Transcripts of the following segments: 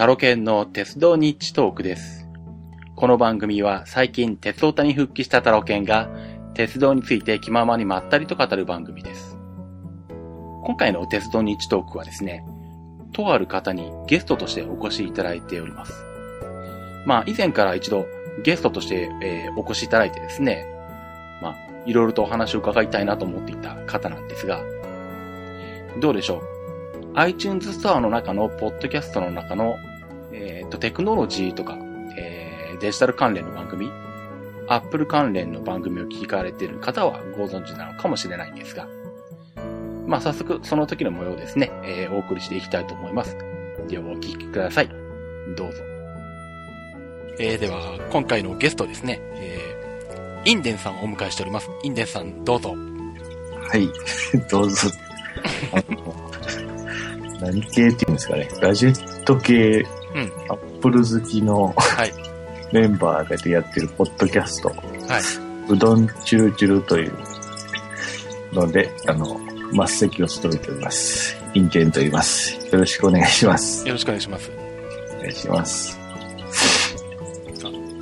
タロケンの鉄道ニッチトークです。この番組は最近鉄オタに復帰したタロケンが鉄道について気ままにまったりと語る番組です。今回の鉄道ニッチトークはですね、とある方にゲストとしてお越しいただいております。まあ以前から一度ゲストとして、えーお越しいただいてですね、まあいろいろとお話を伺いたいなと思っていた方なんですが、どうでしょう？iTunes ストアの中のポッドキャストの中の、えっ、と、テクノロジーとか、えーデジタル関連の番組、Apple 関連の番組を聞かれている方はご存知なのかもしれないんですが、まあ、早速、その時の模様をですね、えーお送りしていきたいと思います。では、お聞きください。どうぞ。えー、では、今回のゲストですね、えー、インデンさんをお迎えしております。インデンさん、どうぞ。はい、どうぞ。あの何系っていうんですかね。ガジェット系、うんアップル好きのはい。メンバーでやってるポッドキャスト、はい。うどんチュルチュルというので、あの、末席を務めております。インテンと言います。よろしくお願いします。よろしくお願いします。お願いします。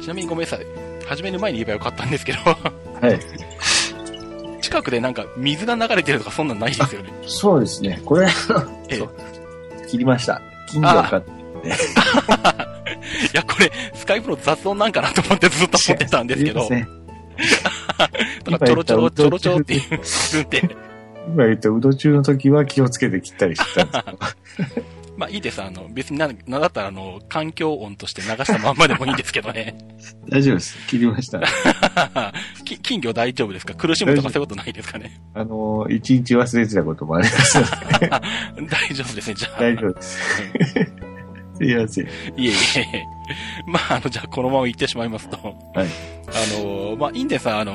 ちなみにごめんなさい。始める前に言えばよかったんですけど、はい。近くでなんか水が流れてるとかそんなんないですよね。そうですね。これ、ええ切りました。金魚買って。いや、これ、スカイプの雑音なんかなと思ってずっと思ってたんですけど、すいませんだからちょろちょろちょろちょろっていう分で、今言ったうど中の時は気をつけて切ったりしてたんですけど。まあいいです。あの、別にな、なんだったらあの、環境音として流したまんまでもいいんですけどね。大丈夫です。切りました。き金魚大丈夫ですか？苦しむとかそういうことないですかね？あの、一日忘れてたこともありますので。大丈夫ですね、じゃあ。大丈夫です。すいません。いえいえ。まあ、あの、じゃあこのまま言ってしまいますと、はい。あの、まあ、インデンさん、あの、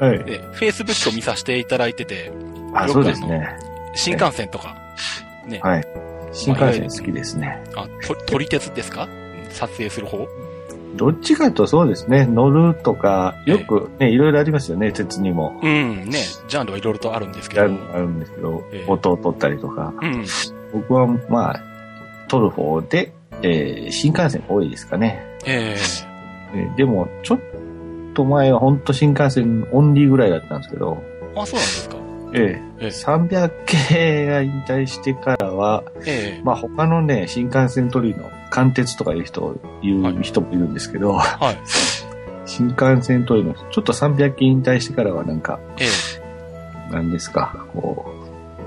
はい。え、Facebook を見させていただいてて、あ、そうですね。新幹線とか、ね、はい。新幹線好きですね。あ、と、撮り鉄ですか？撮影する方？どっちかとそうですね。乗るとか、よくね、いろいろありますよね、鉄にも。うん、ね、ジャンルはいろいろとあるんですけど。あるあるんですけどええ、音を取ったりとか。うん。僕は、まあ、撮る方で、えー新幹線多いですかね。ええ。ーでも、ちょっと前は本当新幹線オンリーぐらいだったんですけど、えあ、そうなんですか。ええ。ええ。300系が引退してからは、ええ。まあ他のね、新幹線取りの貫鉄とかいう人、いう人もいるんですけど、はい。新幹線取りの、ちょっと300系引退してからはなんか、ええ。なんですか、こう、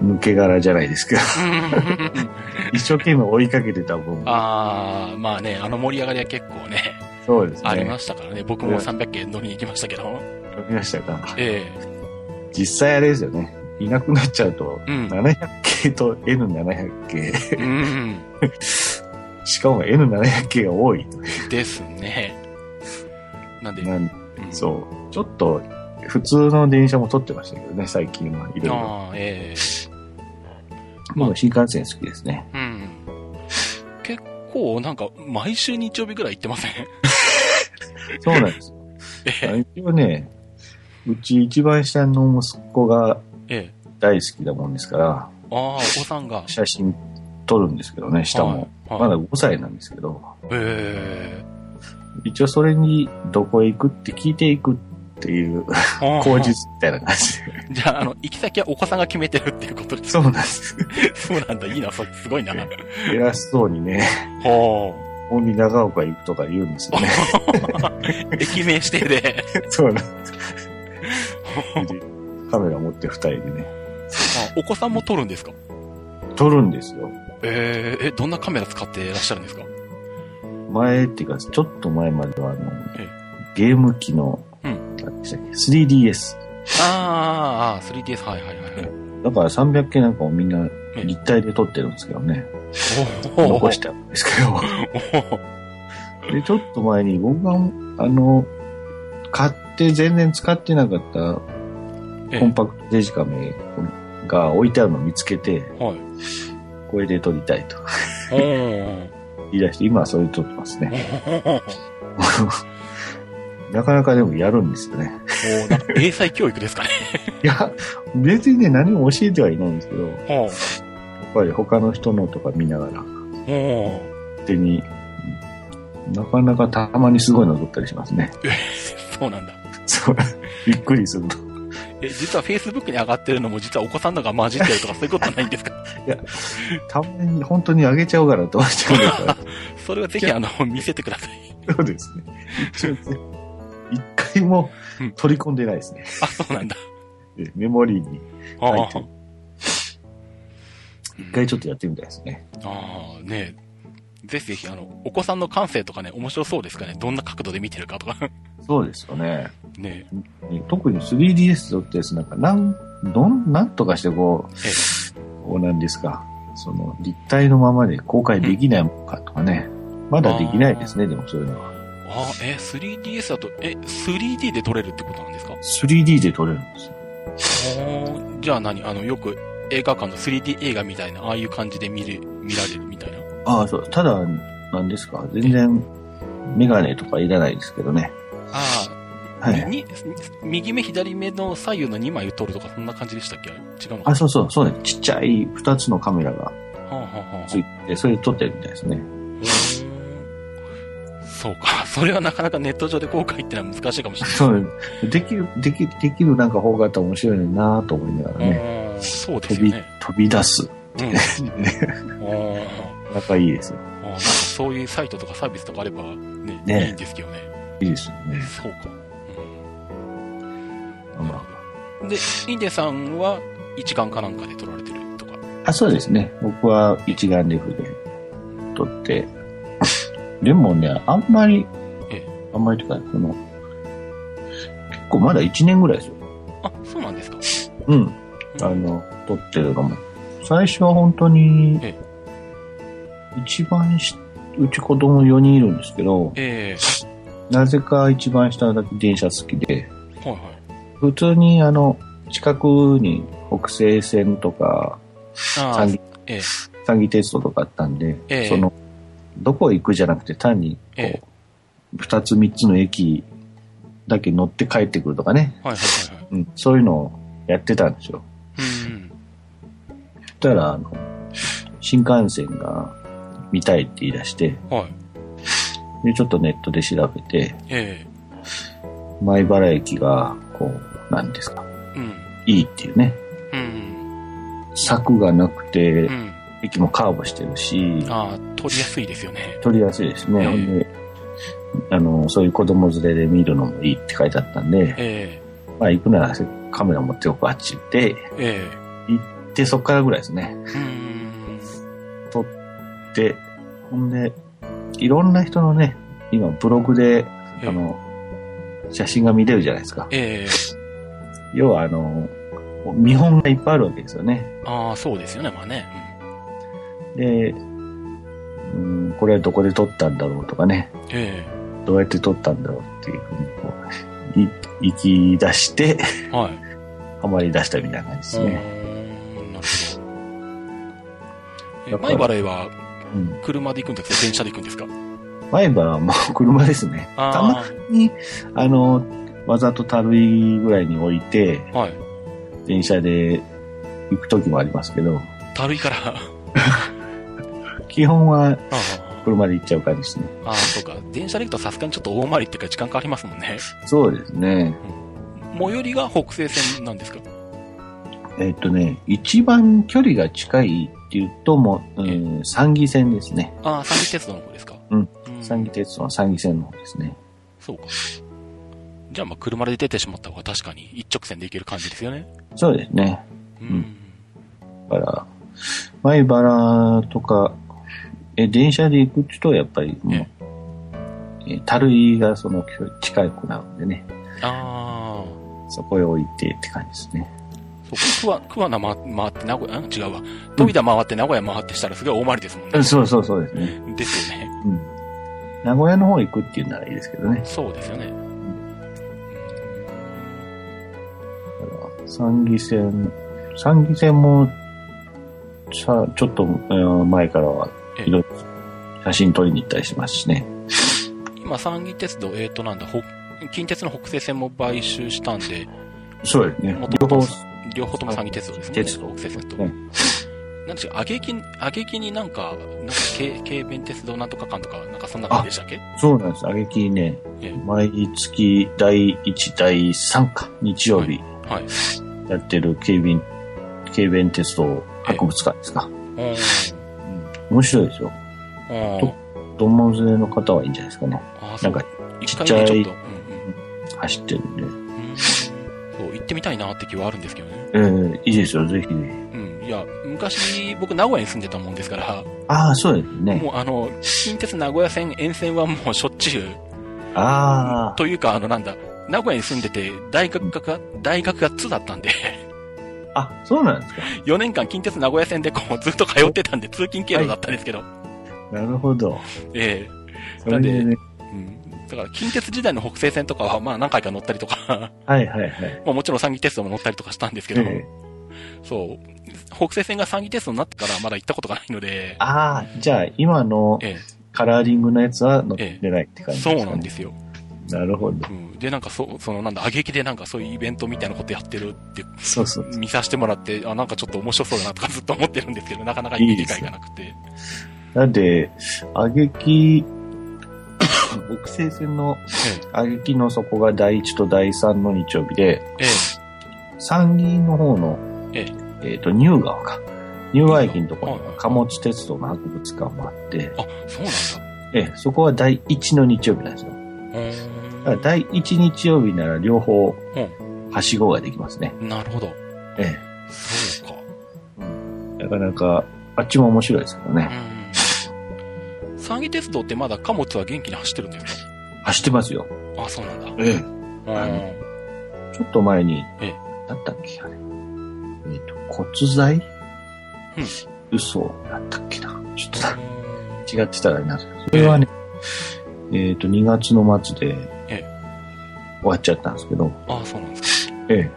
抜け殻じゃないですけど、一生懸命追いかけてた分、ああ、まあね、あの盛り上がりは結構ね、そうですね。ありましたからね。僕も300件乗りに行きましたけど。読みましたか。え実際あれですよね。いなくなっちゃうと、うん700系と N700 系、えうん。しかも N700 系が多い。ですね。なんで、なんうんそう。ちょっと、普通の電車も撮ってましたけどね、最近はいろいろ。ああ、ええもう新幹線好きですね。うん。結構、なんか、毎週日曜日ぐらい行ってません？そうなんです。え一応ね、うち一番下の息子が大好きだもんですから、ああ、お子さんが。写真撮るんですけどね、下も。はいはいまだ5歳なんですけど、え一応それにどこへ行くって聞いていくっていうえ口実みたいな感じで。じゃあ、あの、行き先はお子さんが決めてるっていうことですそうなんです。そうなんだ、いいな、それ、すごいな。偉そうにね、ほ大見長岡行くとか言うんですよね。う。駅名指定で。そうなんです。でカメラ持って二人でね、あお子さんも撮るんですか？撮るんですよ。えええ、どんなカメラ使っていらっしゃるんですか？前っていうか、ちょっと前まではあのえ、ゲーム機の、うん何でしたっけ 3DS。あーあー、3DS、はいはいはいはい。だから300系なんかもみんなえ立体で撮ってるんですけどね。お残してあるんですけど。おで、ちょっと前に僕が、あの、買って全然使ってなかったえコンパクトデジカメが置いてあるのを見つけて、はい。これで撮りたいと言い出して、今はそれで撮ってますね。なかなかでもやるんですよね。もうなんか英才教育ですかね。いや、別にね、何も教えてはいないんですけど、やっほぱり他の人のとか見ながら、手に、なかなかたまにすごいの撮ったりしますね。そうなんだ。そう、びっくりすると。え、実は Facebook に上がってるのも実はお子さんのが混じってるとかそういうことないんですか？たまに本当にあげちゃおうかなと思っちゃうから。それはぜひあの、見せてください。そうですね。回も取り込んでないですね。あ、そうなんだ。でメモリーにあ入ってる。一回ちょっとやってみたいですね。ああ、ねえ。ぜひぜひ、あの、お子さんの感性とかね、面白そうですかね。どんな角度で見てるかとか。そうですよね。ねね特に 3DS 撮ってですなんか、なん、どん、なんとかしてこう、えこうなんですか、その立体のままで公開できないもんかとかね。まだできないですね、でもそういうのは。ああ、え、3DS だと、え、3D で撮れるってことなんですか？3D で撮れるんですよ。じゃあ何？あの、よく映画館の 3D 映画みたいな、ああいう感じで見る、見られるみたいな。ああ、そう。ただ、なんですか、全然、メガネとかいらないですけどね。ああ、はい。に、右目左目の左右の2枚を撮るとか、そんな感じでしたっけ？違うのかあ、そうそう、そうね。ちっちゃい2つのカメラがついて、それで撮ってるみたいですね。そうか。それはなかなかネット上で公開ってのは難しいかもしれない。そうね。できる、でき、できるなんか方があったら面白いなと思いながらね。うんそうです飛び飛び出す。うん。仲いいですよ。なんかそういうサイトとかサービスとかあればね、ねいいんですけどね。いいですよね。そうか。まで、インデさんは一眼かなんかで撮られてるとか。あ、あそうですね。僕は一眼レフで撮って。でもね、あんまりえ、あんまりとか、その、結構まだ1年ぐらいですよ。あ、そうなんですか。うん。あの、撮ってるのも。最初は本当にえ、一番し、うち子供4人いるんですけど、えなぜか一番下だけ電車好きで、えはいはい。普通にあの、近くに北西線とか、三、義ええ三義鉄道とかあったんで、ええその、どこ行くじゃなくて単に、こええう、二つ三つの駅だけ乗って帰ってくるとかね、はいはいはいはい。うん、そういうのをやってたんですよ。うん。たら、あの、新幹線が見たいって言い出して、はい。で、ちょっとネットで調べて、え前原駅が、こう、なんですか、えうん。いいっていうね、うん。柵がなくてう、ん。駅もカーブしてるし、ああ、撮りやすいですよね。撮りやすいですね。ええほんで、あの、そういう子供連れで見るのもいいって書いてあったんで、えまあ行くならカメラ持っておくあっち行って、ええで、そっからぐらいですね。えうん。で、ほんで、いろんな人のね、今ブログで、ええあの、写真が見れるじゃないですか。ええ要はあの、見本がいっぱいあるわけですよね。ああ、そうですよね、まあね。で、うん、これはどこで撮ったんだろうとかね、うん、えどうやって撮ったんだろうっていうふうにこう、い行き出して、えはい。ハマり出したみたいな感じですね。うーんなるほど。前原へはうん。車で行くんですか？電車で行くんですか？前歯はもう車ですね。たまあに、あの、わざとたるいぐらいに置いて、あ、はい。電車で行く時もありますけど、たるいから。あ基本はあ、車で行っちゃう感じですね。ああ、そうか。電車で行くとさすがにちょっと大回りっていうか時間かかりますもんね。そうですね。最寄りが北西線なんですか？えっとね、一番距離が近いっていうと、もう、うん、三義線ですね。ああ、三義鉄道の方ですか？うん。うん三義鉄道の三義線の方ですね。そうか。じゃあ、まあ、車で出てしまった方が確かに一直線で行ける感じですよね。そうですね。うん。だから、前原とか、え、電車で行くと、やっぱりもう、え、たるいがその距離近くなるんでね、ああ、そこへ置いてって感じですね。そうか。桑、桑名回回って名古屋、ん違うわ。飛田回って名古屋回ってしたらすごい大回りですもんね。そうそうそうですね。ですよね。うん。名古屋の方行くっていうならいいですけどね。そうですよね。だから三義線、三義線も、さ、ちょっと、えー前からは、ええいろいろ写真撮りに行ったりしますしね。今、三義鉄道、えーと、なんだ、北近鉄の北西線も買収したんで、そうですね両方、両方とも三義鉄道ですね。鉄道北西線と。ねなんでしょう、あげき、あげきになんか、なんか、軽、軽便鉄道なんとかかんとか、なんかそんな感じでしたっけ？そうなんです。あげきね、ええ毎月第1、第3か、日曜日はい。やってる警備、警備鉄道博物館ですか。おー面白いですよ。ドンモン連れの方はいいんじゃないですかね。あーそうなんか、一ちっちゃい回ねちょっと、うん走ってるんで。うん。うんそう、行ってみたいなって気はあるんですけどね。ええいいですよ、ぜひ。うん。いや、昔、僕、名古屋に住んでたもんですから、ああ、そうですね。もうあの、近鉄名古屋線沿線はもうしょっちゅう、ああ、というか、あの、なんだ、名古屋に住んでて、大学が、大学が2だったんで、あ、そうなんですか。4年間近鉄名古屋線でこう、ずっと通ってたんで、通勤経路だったんですけど、なるほど。ええそれでね。うん。だから、近鉄時代の北西線とかは、まあ何回か乗ったりとか、はいはいはい。まあもちろん三義鉄道も乗ったりとかしたんですけど、ええそう。北西線が三義鉄道になってからまだ行ったことがないので、ああ、じゃあ今のえカラーリングのやつは乗ってないって感え、じそうなんですすよ。なるほど。うん。で、なんかそ、そのなんだ、挙劇でなんかそういうイベントみたいなことやってるってそうそう。見させてもらって、あ、なんかちょっと面白そうだなとかずっと思ってるんですけど、なかなかいい機会がなくて。だって、あげき、北西線のあげきの底が第1と第3の日曜日で、ええ、参議院の方の、ええっ、と、ニュか。ニュー川駅のところに貨物鉄道の博物館もあって、あ、そうなんええ、そこは第1の日曜日なんですよ。だ。から第1日曜日なら両方う、はしごができますね。なるほど。えそうか。え。なかなか、あっちも面白いですけどね。うん。三義鉄道ってまだ貨物は元気に走ってるんです走ってますよ。かあ、そうなんだ。ええ。うんあのちょっと前に、ええなんだっけ、あれ。えっ、と、骨材？うん嘘だったっけな。ちょっとだ 違ってたらな。それはね、えっ、と、2月の末で、え終わっちゃったんですけど、あ、そうなんですか。ええ。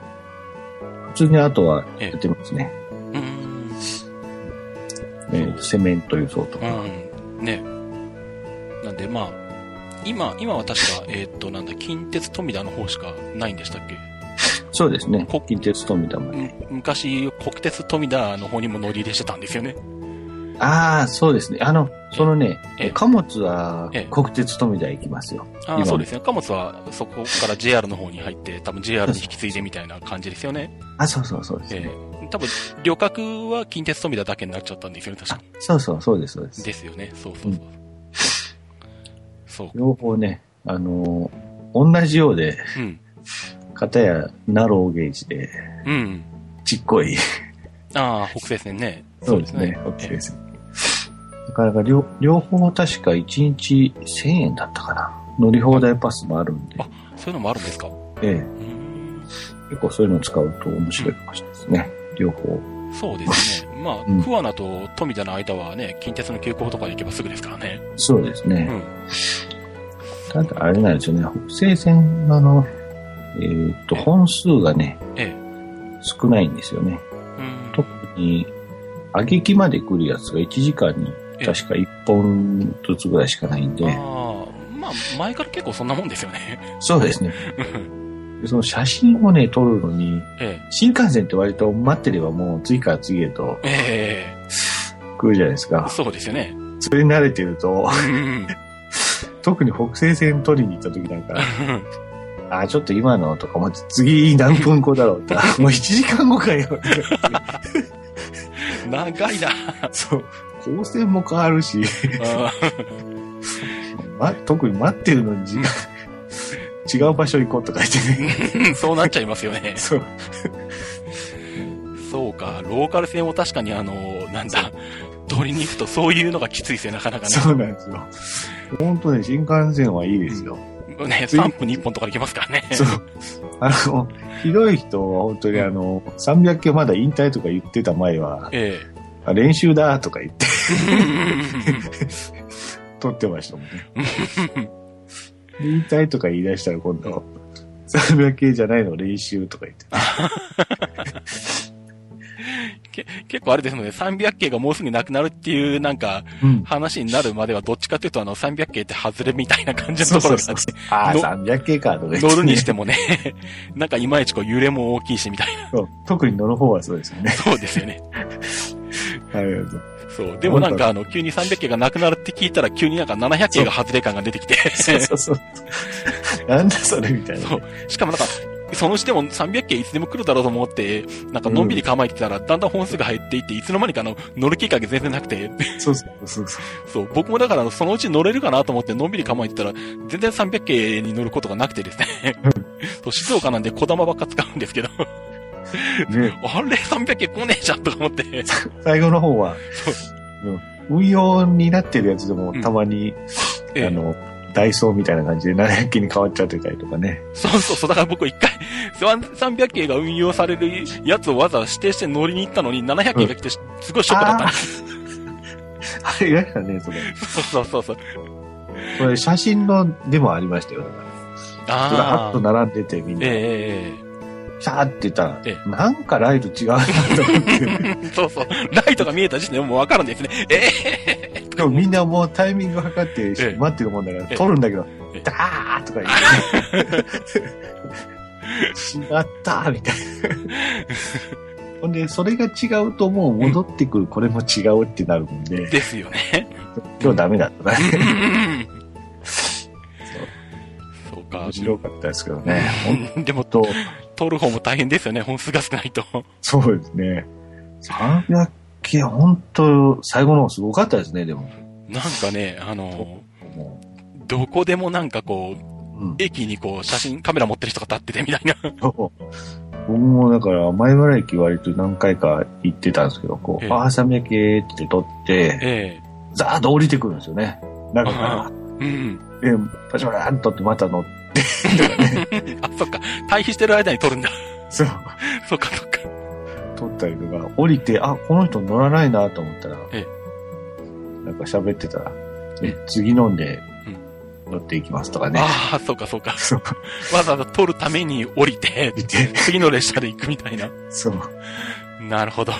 普通にあとはやってますね。うん。えーセメント輸送とか。うん。ね。なんで、まあ、今、今は確か、えーっと、なんだ、近鉄富田の方しかないんでしたっけ？そうですね。こ近鉄富田まで。うん昔、国鉄富田の方にも乗り入れしてたんですよね。ああ、そうですね。あの、そのね、ええ貨物はええ国鉄富田行きますよ。ああ、今そうですね。貨物はそこから JR の方に入って、多分 JR に引き継いでみたいな感じですよね。あ、そうそうそうです、ええ多分、旅客は近鉄富田だけになっちゃったんですよね、確か。そうそう、そうです、そうです。ですよね。そうそうそう。そう。両方ね、あのー同じようで、うん。片やナローゲージで、うん。ちっこい。ああ、北西線ね。そうですね。ええ北です。なかなか両両方確か1日1000円だったかな。乗り放題パスもあるんで、あそういうのもあるんですか？ええ、結構そういうのを使うと面白いかもしれないですね。両方。そうですね。まあ、うん桑名と富田の間はね、近鉄の急行とかで行けばすぐですからね。そうですね。うん。ただ、あれなんですよね。北西線のあの、えーっと、本数がね、ええ。少ないんですよね。うん。特に、あげきまで来るやつが1時間にええ確か1本ずつぐらいしかないんで、ああ、まあ、前から結構そんなもんですよね。そうですね。その写真をね、撮るのに、え新幹線って割と待ってればもう次から次へとえ。え来るじゃないですえ。か。そうですよね。それに慣れてると、うん。特に北西線取りに行った時なんか、あ、ちょっと今のとかも次何分後だろうって、あもう1時間後かよ。長いな。そう。光線も変わるし、あま、特に待ってるのに時間、違う場所行こうとか言ってね。ー そうなっちゃいますよね。そう。そうか、ローカル線も確かにあの、なんだ、取りに行くとそういうのがきついですよ、なかなかね。そうなんですよ。本当ね、新幹線はいいですよ。ね、3分に1本とかで行けますからね。そう。あの、ひどい人は本当にあの、300系まだ引退とか言ってた前は、えあ練習だとか言ってえ。撮ってましたもんね。引退とか言い出したら今度、300系じゃないの練習とか言って。け結構あれですので、300系がもうすぐなくなるっていうなんかうん。話になるまではどっちかというとあの300系って外れみたいな感じのところがあって、ああ、の300系かとか乗るにしてもね、なんかいまいちこう揺れも大きいしみたいな。特に乗る方はそうですよね。そうですよね。ありがとう。そう。でもなんかあの、急に300系がなくなるって聞いたら、急になんか700系が外れ感が出てきて。そうそうそう。なんだそれみたいな。そう。しかもなんか、そのうちでも300系いつでも来るだろうと思って、なんかのんびり構えてたら、だんだん本数が減っていって、いつの間にかあの、乗る機会が全然なくて、そうそうそうそう。そう、僕もだからそのうち乗れるかなと思ってのんびり構えてたら、全然300系に乗ることがなくてですね。そう、静岡なんで小玉ばっか使うんですけど、ね、あれ300系来ねえじゃんとか思って。最後の方は、うん運用になってるやつでもうんたまに、ええあの、ダイソーみたいな感じで700機に変わっちゃってたりとかね。そうそうそう、だから僕一回、300系が運用されるやつをわざわざ指定して乗りに行ったのに、700系が来て、すごいショックだったんです。あ れ嫌だね、それ。そうそうそうそう。これ写真のでもありましたよ。だからずらーっとああ。並んでてみんな、えええシャーって言ったら、えなんかライト違うなと思って。え そうそう。ライトが見えた時点でもうわかるんですね。ええでもみんなもうタイミング測ってええ待ってるもんだから、ええ撮るんだけどええ、ダーとか言って。違ったみたいな。ほんで、それが違うともう戻ってくる、これも違うってなるんで、ですよね。今日ダメだったな。そうか。面白かったですけどね。本でも、当撮る方も大変ですよね。本数が少ないと。そうですね。300件、本当最後の方すごかったですね、でも。なんかね、あの、もどこでもなんかこう、ううん、駅にこう、写真、カメラ持ってる人が立っててみたいな。僕もだから、前原駅割と何回か行ってたんですけど、こう、ええああ、300系って撮って、えザーッと降りてくるんですよね。なんあか、えうん。で、パチパチーンとってまた乗って。あ、そっか。退避してる間に撮るんだ。そう。そっかそっか。撮ったりとか、降りて、あ、この人乗らないなと思ったら、えなんか喋ってたら、え次飲んで乗っていきますとかね。ああ、そうかそうか。そう。わざわざ撮るために降りて、次の列車で行くみたいな。そう。すなるほど。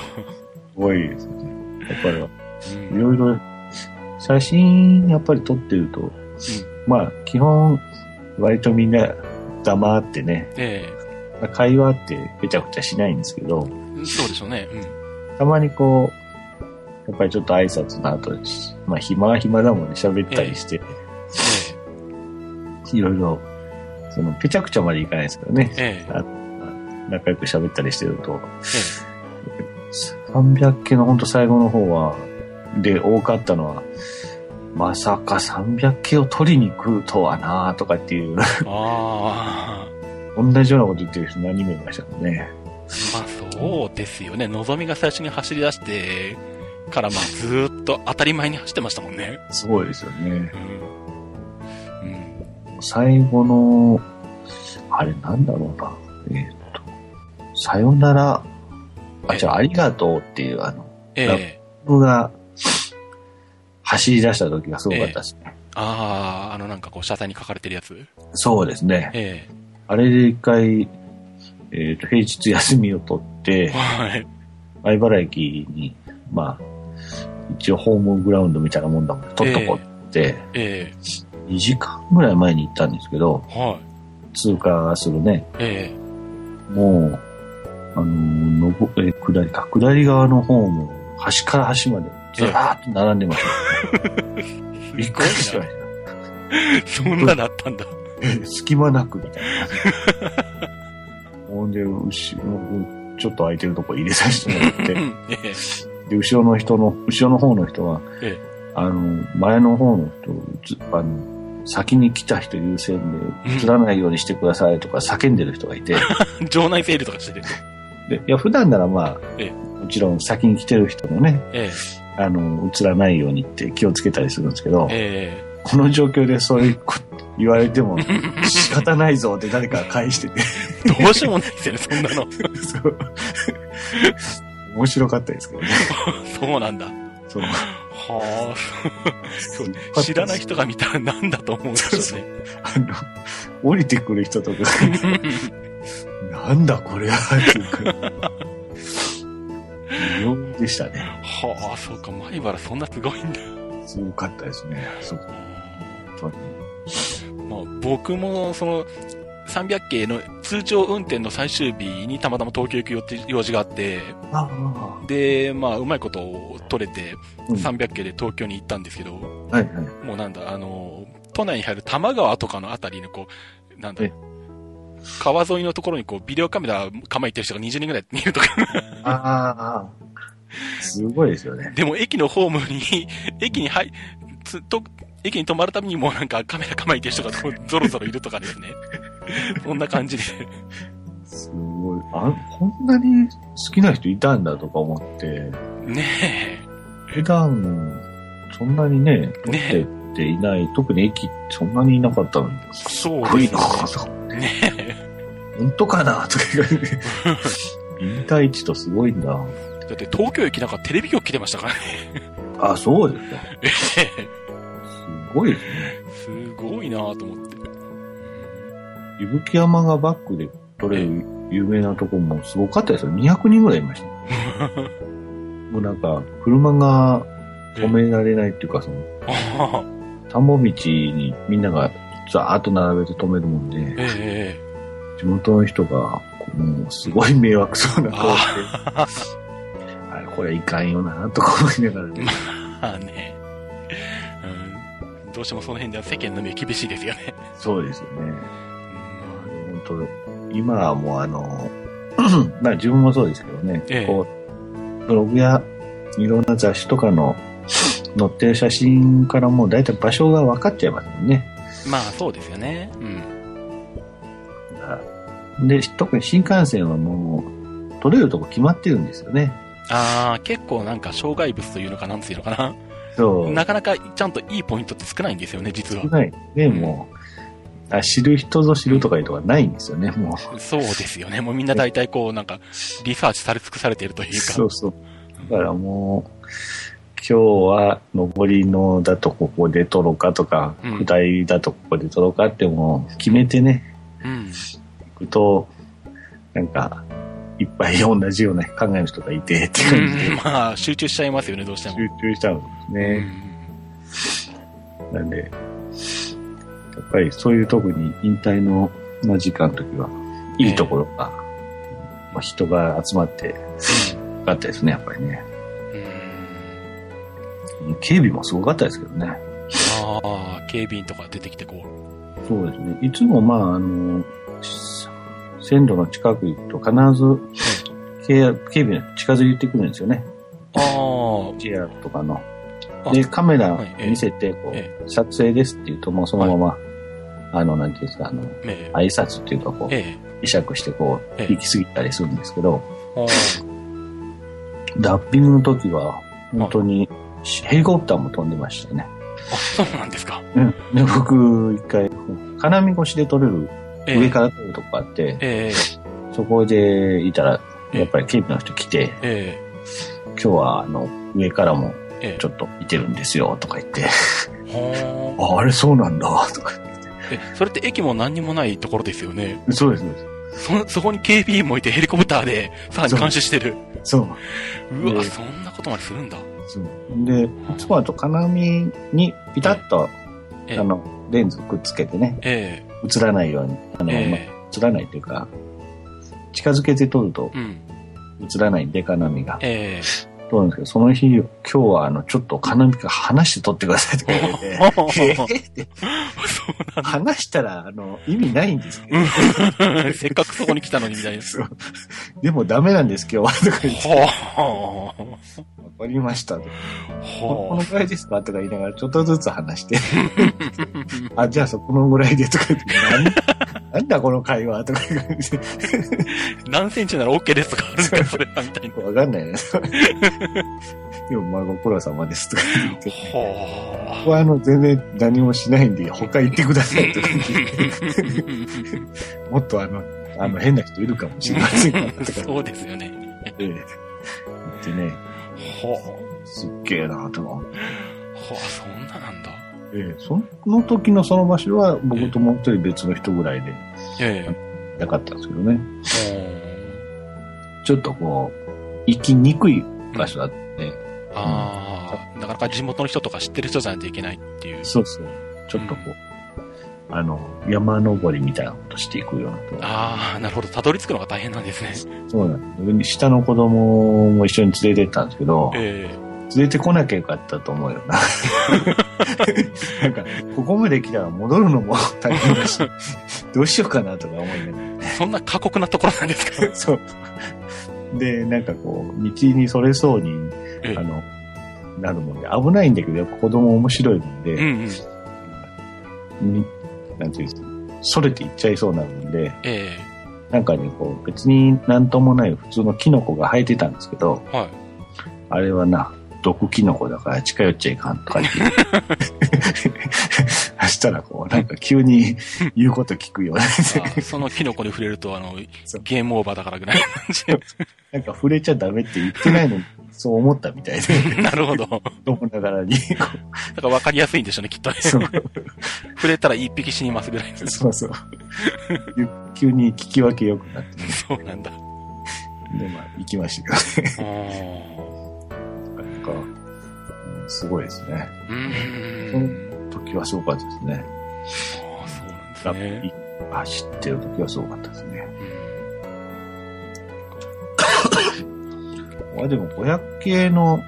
ごいですね。やっぱり、うんいろいろ、写真やっぱり撮ってると、まあ、基本、割とみんな黙ってね、え会話ってぺちゃくちゃしないんですけど、えそうでしょうね。うん。たまにこう、やっぱりちょっと挨拶の後に、まあ暇は暇だもんね、喋ったりして、いろいろ、その、ぺちゃくちゃまでいかないですけどね、ええ。え仲良く喋ったりしてると、300系の本当最後の方は、で多かったのは、まさか300系を取りに来るとはなとかっていう、えああ。同じようなこと言ってる人何人もいましたもんね。まあそうですよね。のぞみが最初に走り出してから、まあずーっと当たり前に走ってましたもんね。すごいですよね。うん。うん。最後の、あれなんだろうな。えっ、と、さよなら、あ、じゃあありがとうっていうあの、ええ僕が走り出した時がすごかったですね。ああ、あのなんかこう車体に書かれてるやつ？そうですね。えあれで一回、えっ、と、平日休みを取っえて、はい。相原駅に、まあ、一応ホームグラウンドみたいなもんだもんで、取っとこうって、え2時間ぐらい前に行ったんですけど、えはい。通過するね、えもう、あの、のぼ、えー下りか、下り側の方も、端から端まで、ずらーっと並んでました。びっくりしましえそんなだったんだ。た。隙間なくみたいな。ほんで、後ろ、ちょっと空いてるとこ入れさせてもらって、ええで、後ろの人の、後ろの方の人は、えあの、前の方の人、ずあの、先に来た人優先で、映らないようにしてくださいとか叫んでる人がいて、え 場内セールとかしてて。で、いや、普段ならまあ、えもちろん先に来てる人のね、えあの、映らないようにって気をつけたりするんですけどえ、えこの状況でそういうこと言われても仕方ないぞって誰かが返してて、えどうしようもないですよね、そんなの。そう面白かったですけどね。そうなんだ。そうはあ。知らない人が見たらなんだと思うんですよね。あの、降りてくる人とか、なんだこれはっていうか、でしたね。はあ、そうか、前原そんなすごいんだ。すごかったですね。そう、本当に。まあ、僕も、その、300系の通常運転の最終日にたまたま東京行く用事があって、あで、まあ、うまいことを取れて、うん300系で東京に行ったんですけど、あ。はいはい。もうなんだ、あの、都内に入る多摩川とかのあたりのこう、なんだえ、川沿いのところにこう、ビデオカメラ構えてる人が20人ぐらいいるとか、ああ。すごいですよね。でも駅のホームに、駅に入、つと、駅に止まるたびにもうなんかカメラ構えてる人がゾロゾロいるとかですね。そんな感じで。すごい。あ、こんなに好きな人いたんだとか思って、ね普段、そんなにね、撮っねてっていない、特に駅そんなにいなかったのに、そうごいなですよとか、ね。ねえ。本当かなとか言われて、引退地とすごいんだ。だって東京駅なんかテレビ局来てましたからね。あ、そうですか。ええすごいですね。すごいなぁと思って。伊吹山がバックで撮れる有名なとこもすごかったですよ。200人ぐらいいました。もうなんか、車が止められないっていうか、その、あ 田んぼ道にみんながザーッと並べて止めるもんで、ええ地元の人が、もうすごい迷惑そうな顔して、これいかんよな、とか思いながらね。まあね。うん。どうしてもその辺では世間の目厳しいですよね。そうですよね。うん本当今はもうあの、まあ自分もそうですけどね、ええこう、ブログやいろんな雑誌とかの 載ってる写真からもう大体場所が分かっちゃいますもんね。まあそうですよね。うん。で、特に新幹線はもう、撮れるとこ決まってるんですよね。ああ、結構なんか障害物というのかなんていうのかな。そう。なかなかちゃんといいポイントって少ないんですよね、実は少。ない。で、もう、あ知る人ぞ知るとかいうとかないんですよね、もう。そうですよね。もうみんな大体こうなんかリサーチされ尽くされているというか。そうそう。だからもう、今日は上りのだとここで撮ろうかとか、うん下りだとここで撮ろうかってもう決めてね、うん。行くと、なんか、いっぱい同じような考えの人がいてってう感じでん、まあ集中しちゃいますよね、どうしても。集中しちゃうんですうね。んなんで、やっぱりそういう特に引退の、まあ、時間の時は、いいところが、まあ、人が集まって、よかったですね、やっぱりね。うん警備もすごかったですけどね。ああ、警備員とか出てきてこう。そうですね。いつもまあ、あの、線路の近く行くと必ず警警備が近づいてくるんですよね。ああ、JR とかの。あ。で、カメラ見せて、こえう、撮影ですって言うと、もうそのまま、あの、なんていうんですか、あの、え挨拶っていうか、こう、え、え。会釈して、こう、ええ。行き過ぎたりするんですけど、え、あラッピングの時は、本当に、ヘリコプターも飛んでましたね。あ、そうなんですか。うん。で、僕、一回、金網越しで撮れる、ええ上から撮るとこあって、えそこでいたら、ええやっぱり警備の人来て、え、え今日は、あの、上からもえ、えちょっと見てるんですよ、とか言って、え。はあ、あれそうなんだ、とか。え、それって駅も何にもないところですよね。そうです、そうです。そ、そこに警備員もいてヘリコプターでさらに監視してる。そう。うわ、でそんなことまでするんだ。そうで、いつもだと金網にピタッと、ええあの、レンズくっつけてね、え映らないように、あの、え、まあえ映らないというか、近づけて撮ると。映らないんで、金網が。え撮るんですけど、その日、今日は、あの、ちょっと金網から離して撮ってくださいとか言われて、え。えーってそうなんだ。離したら、あの、意味ないんですけど、うん せっかくそこに来たのにみたいな。そうでもダメなんです、今日は、とか言って、はあ。わかりました。このぐらいですかとか言いながら、ちょっとずつ話して、あ、じゃあそこのぐらいで、とか言って、なんだこの会話とか。何センチなら OK ですとかあるんですかそれはみたいな。わかんないね。でも、まあ、ご苦労様ですとか言って、こはこはあの、全然何もしないんで、他行ってくださいとか言って、もっとあの、あの、変な人いるかもしれませんから、とかそうですよね。言って、言ってね、はすっげえなと思って。あ。はあ、そん。ええその時のその場所は僕ともう一人別の人ぐらいでええ。なかったんですけどね。うんちょっとこう、行きにくい場所だって、ああ、なかなか地元の人とか知ってる人じゃないといけないっていう。そうそう。ちょっとこう、あの、山登りみたいなことしていくようなと。ああ、なるほど。たどり着くのが大変なんですね。そうなんです。下の子供も一緒に連れてったんですけど、え連れてこなきゃよかったと思うよな。なんか、ここまで来たら戻るのも大変だし、どうしようかなとか思いながえそんな過酷なところなんですか？ら。そう。で、なんかこう、道にそれそうに、ええあの、なるもんで、危ないんだけど、やっぱ子供面白いもんで、うんうん。になんていうんですか、それていっちゃいそうなもんで、えなんかね、こう、別になんともない普通のキノコが生えてたんですけど、えはい。あれはな、毒キノコだから近寄っちゃいかんとか言って。そしたらこう、なんか急に言うこと聞くような。あそのキノコに触れると、あのゲームオーバーだからぐらいの感じ。なんか触れちゃダメって言ってないのに、そう思ったみたいで、なるほど。だか子供ながらに。こら分かりやすいんでしょうね、きっとねう。そう触れたら一匹死にますぐらいの。そうそう。急に聞き分け良くなって、そうなんだ。で、まあ、行きましたけどね。か、うんすごいですね。ーうそのん。時はすごかったですね。ああ、そうなんですラね。走ってる時はすごかったですね。あ、でも500系の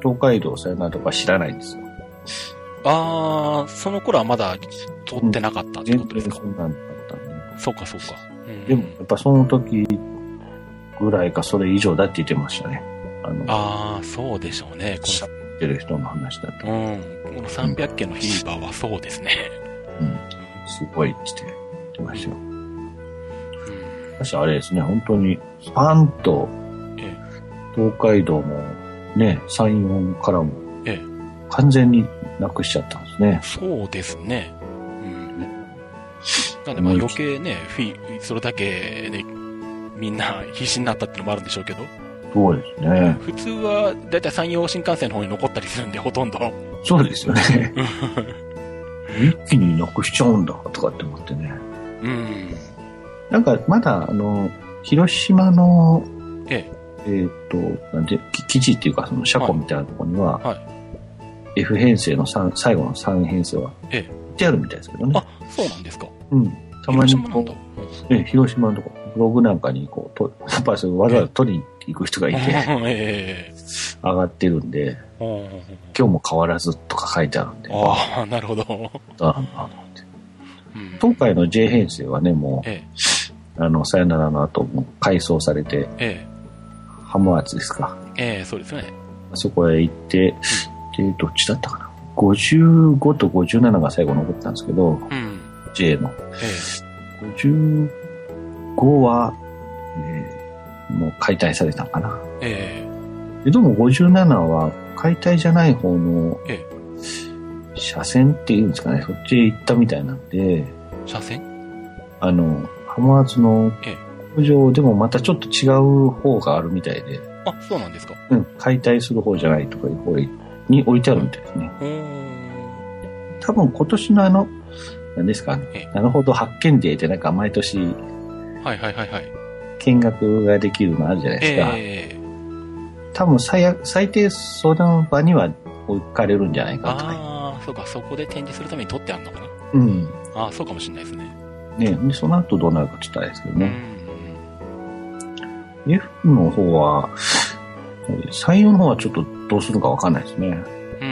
東海道さよならとか知らないんですよ。ああ、その頃はまだ通ってなかったって全ことですか？然そ。んなったんで。そうか、そうか。うんでも、やっぱその時ぐらいかそれ以上だって言ってましたね。あの、ああ、そうでしょうね。知ってる人の話だと。この、うん。この300件のフィーバーはそうですね。うん。すごいって言ってましたよ。うん。私あれですね、本当に、スパンとえ東海道もね、山陽からもええ完全になくしちゃったんですね。そうですね。うん。なんでまあ余計ね、フィそれだけね、みんな必死になったってのもあるんでしょうけど、そうですね。普通はだいたい山陽新幹線の方に残ったりするんで、ほとんど。そうですよね。一気になくしちゃうんだとかって思ってね。うん。なんかまだあの、広島の、ええっ、と、なんて、き記事っていうかその車庫みたいなところには、はい F 編成の三最後の3編成は、ええってあるみたいですけどね。あ、そうなんですか。うん。たまに広島ええ広島のとこ、ブログなんかにこう、とやっぱりわざわざ取りに行く人がいて、ええ上がってるんで、うん今日も変わらずとか書いてあるんで、ああ、なるほど。東海の J 編成はね、もえう、あの、さよならの後、もう改装されて、え、えハムアーツですか。え、ええ、そうですね。そこへ行って、で、どっちだったかな。55と57が最後残ったんですけど、うん。J の。え55は、えーもう解体されたのかな。え、えで、でも57は解体じゃない方のえ車線っていうんですかね、そっちへ行ったみたいなんで、え、車線？あの、ハムアーツのええ工場でもまたちょっと違う方があるみたいで、あ、そうなんですか。うん、解体する方じゃないとかいう方に置いてあるみたいですね。うーん。多分今年のあの、何ですかええなるほど発見デーってなんか毎年はいはいはいはい。見学ができるのあるじゃないですか。ええ多分最悪、最低その場には置かれるんじゃないかとか。ああ、そうか、そこで展示するために取ってあるのかな。うん。ああ、そうかもしれないですね。ねで、その後どうなるかちょっとあれですけどうんね。F の方は、採用の方はちょっとどうするかわかんないですね。うん。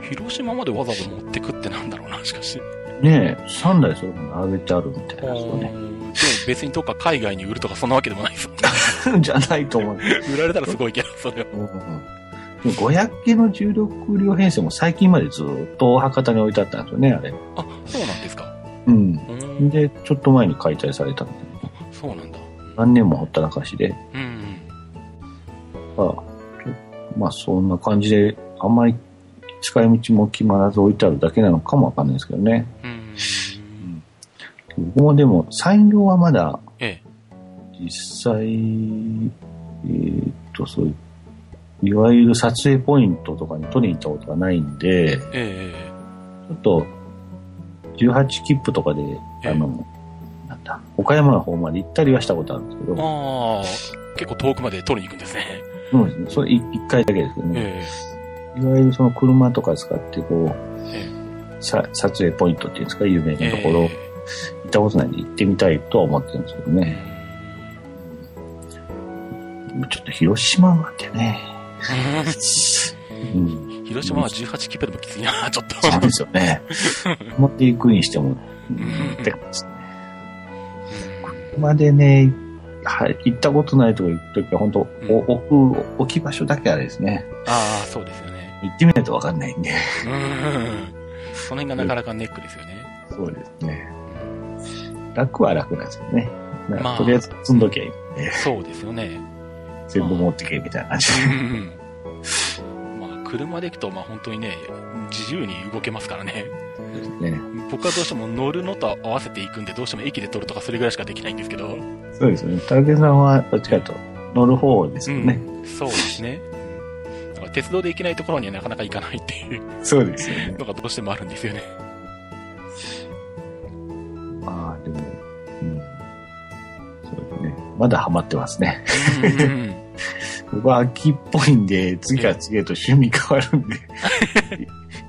うん。広島までわざわざ持ってくってなんだろうな、しかし。ねえ、3台それも並べてあるみたいなですよね。別にどっか海外に売るとかそんなわけでもないですもんね。じゃないと思う。売られたらすごいけど、それは。うんうんでも500系の重力量編成も最近までずっと博多に置いてあったんですよね、あれ。あ、そうなんですか。うん。ん。で、ちょっと前に解体されたんで、そうなんだ。何年もほったらかしで、うん。まあ、ちょまあそんな感じで、あんまり使い道も決まらず置いてあるだけなのかもわかんないですけどね。うん。僕もでも、産業はまだええ。実際、えーっと、そういう、いわゆる撮影ポイントとかに取りに行ったことがないんで、ちえょっと、18切符とかで、ええ。あの、なんだ、岡山の方まで行ったりはしたことあるんですけえ。ど、ああ、結構遠くまで取りに行くんですね。そうですね、それ一一回だけですけどね、えいわゆるその車とか使ってこう、撮影ポイントっていうんですか、有名なところ、行ったことないんで行ってみたいとは思ってるんですけどね。ちょっと広島までね。うん広島は18キロでもきついな、ちょっと。そうですよね。持っていくにしても、んって感じですね。車でね、はい、行ったことないとこ行くときは、本当、うんお置く、置き場所だけあれですね。ああ、そうですよね。行ってみないとわかんないんで。うん。その辺がなかなかネックですよね。そうですね。楽は楽なんですよね。まあとりあえず積んどきゃいいんで、そうですよね。全部持ってけみたいな感じうんまあ、車で行くと、まあ本当にね、自由に動けますからね。でね。僕はどうしても乗るのと合わせていくんで、どうしても駅で撮るとかそれぐらいしかできないんですけど。そうですよね。竹さんはどっちかというと乗る方ですよね。うんそうですね。から鉄道で行けないところにはなかなか行かないっていうそうですよね。のがどうしてもあるんですよね。まあ、でも。まだハマってますね。うん僕は秋っぽいんで、次から次へと趣味変わるんで、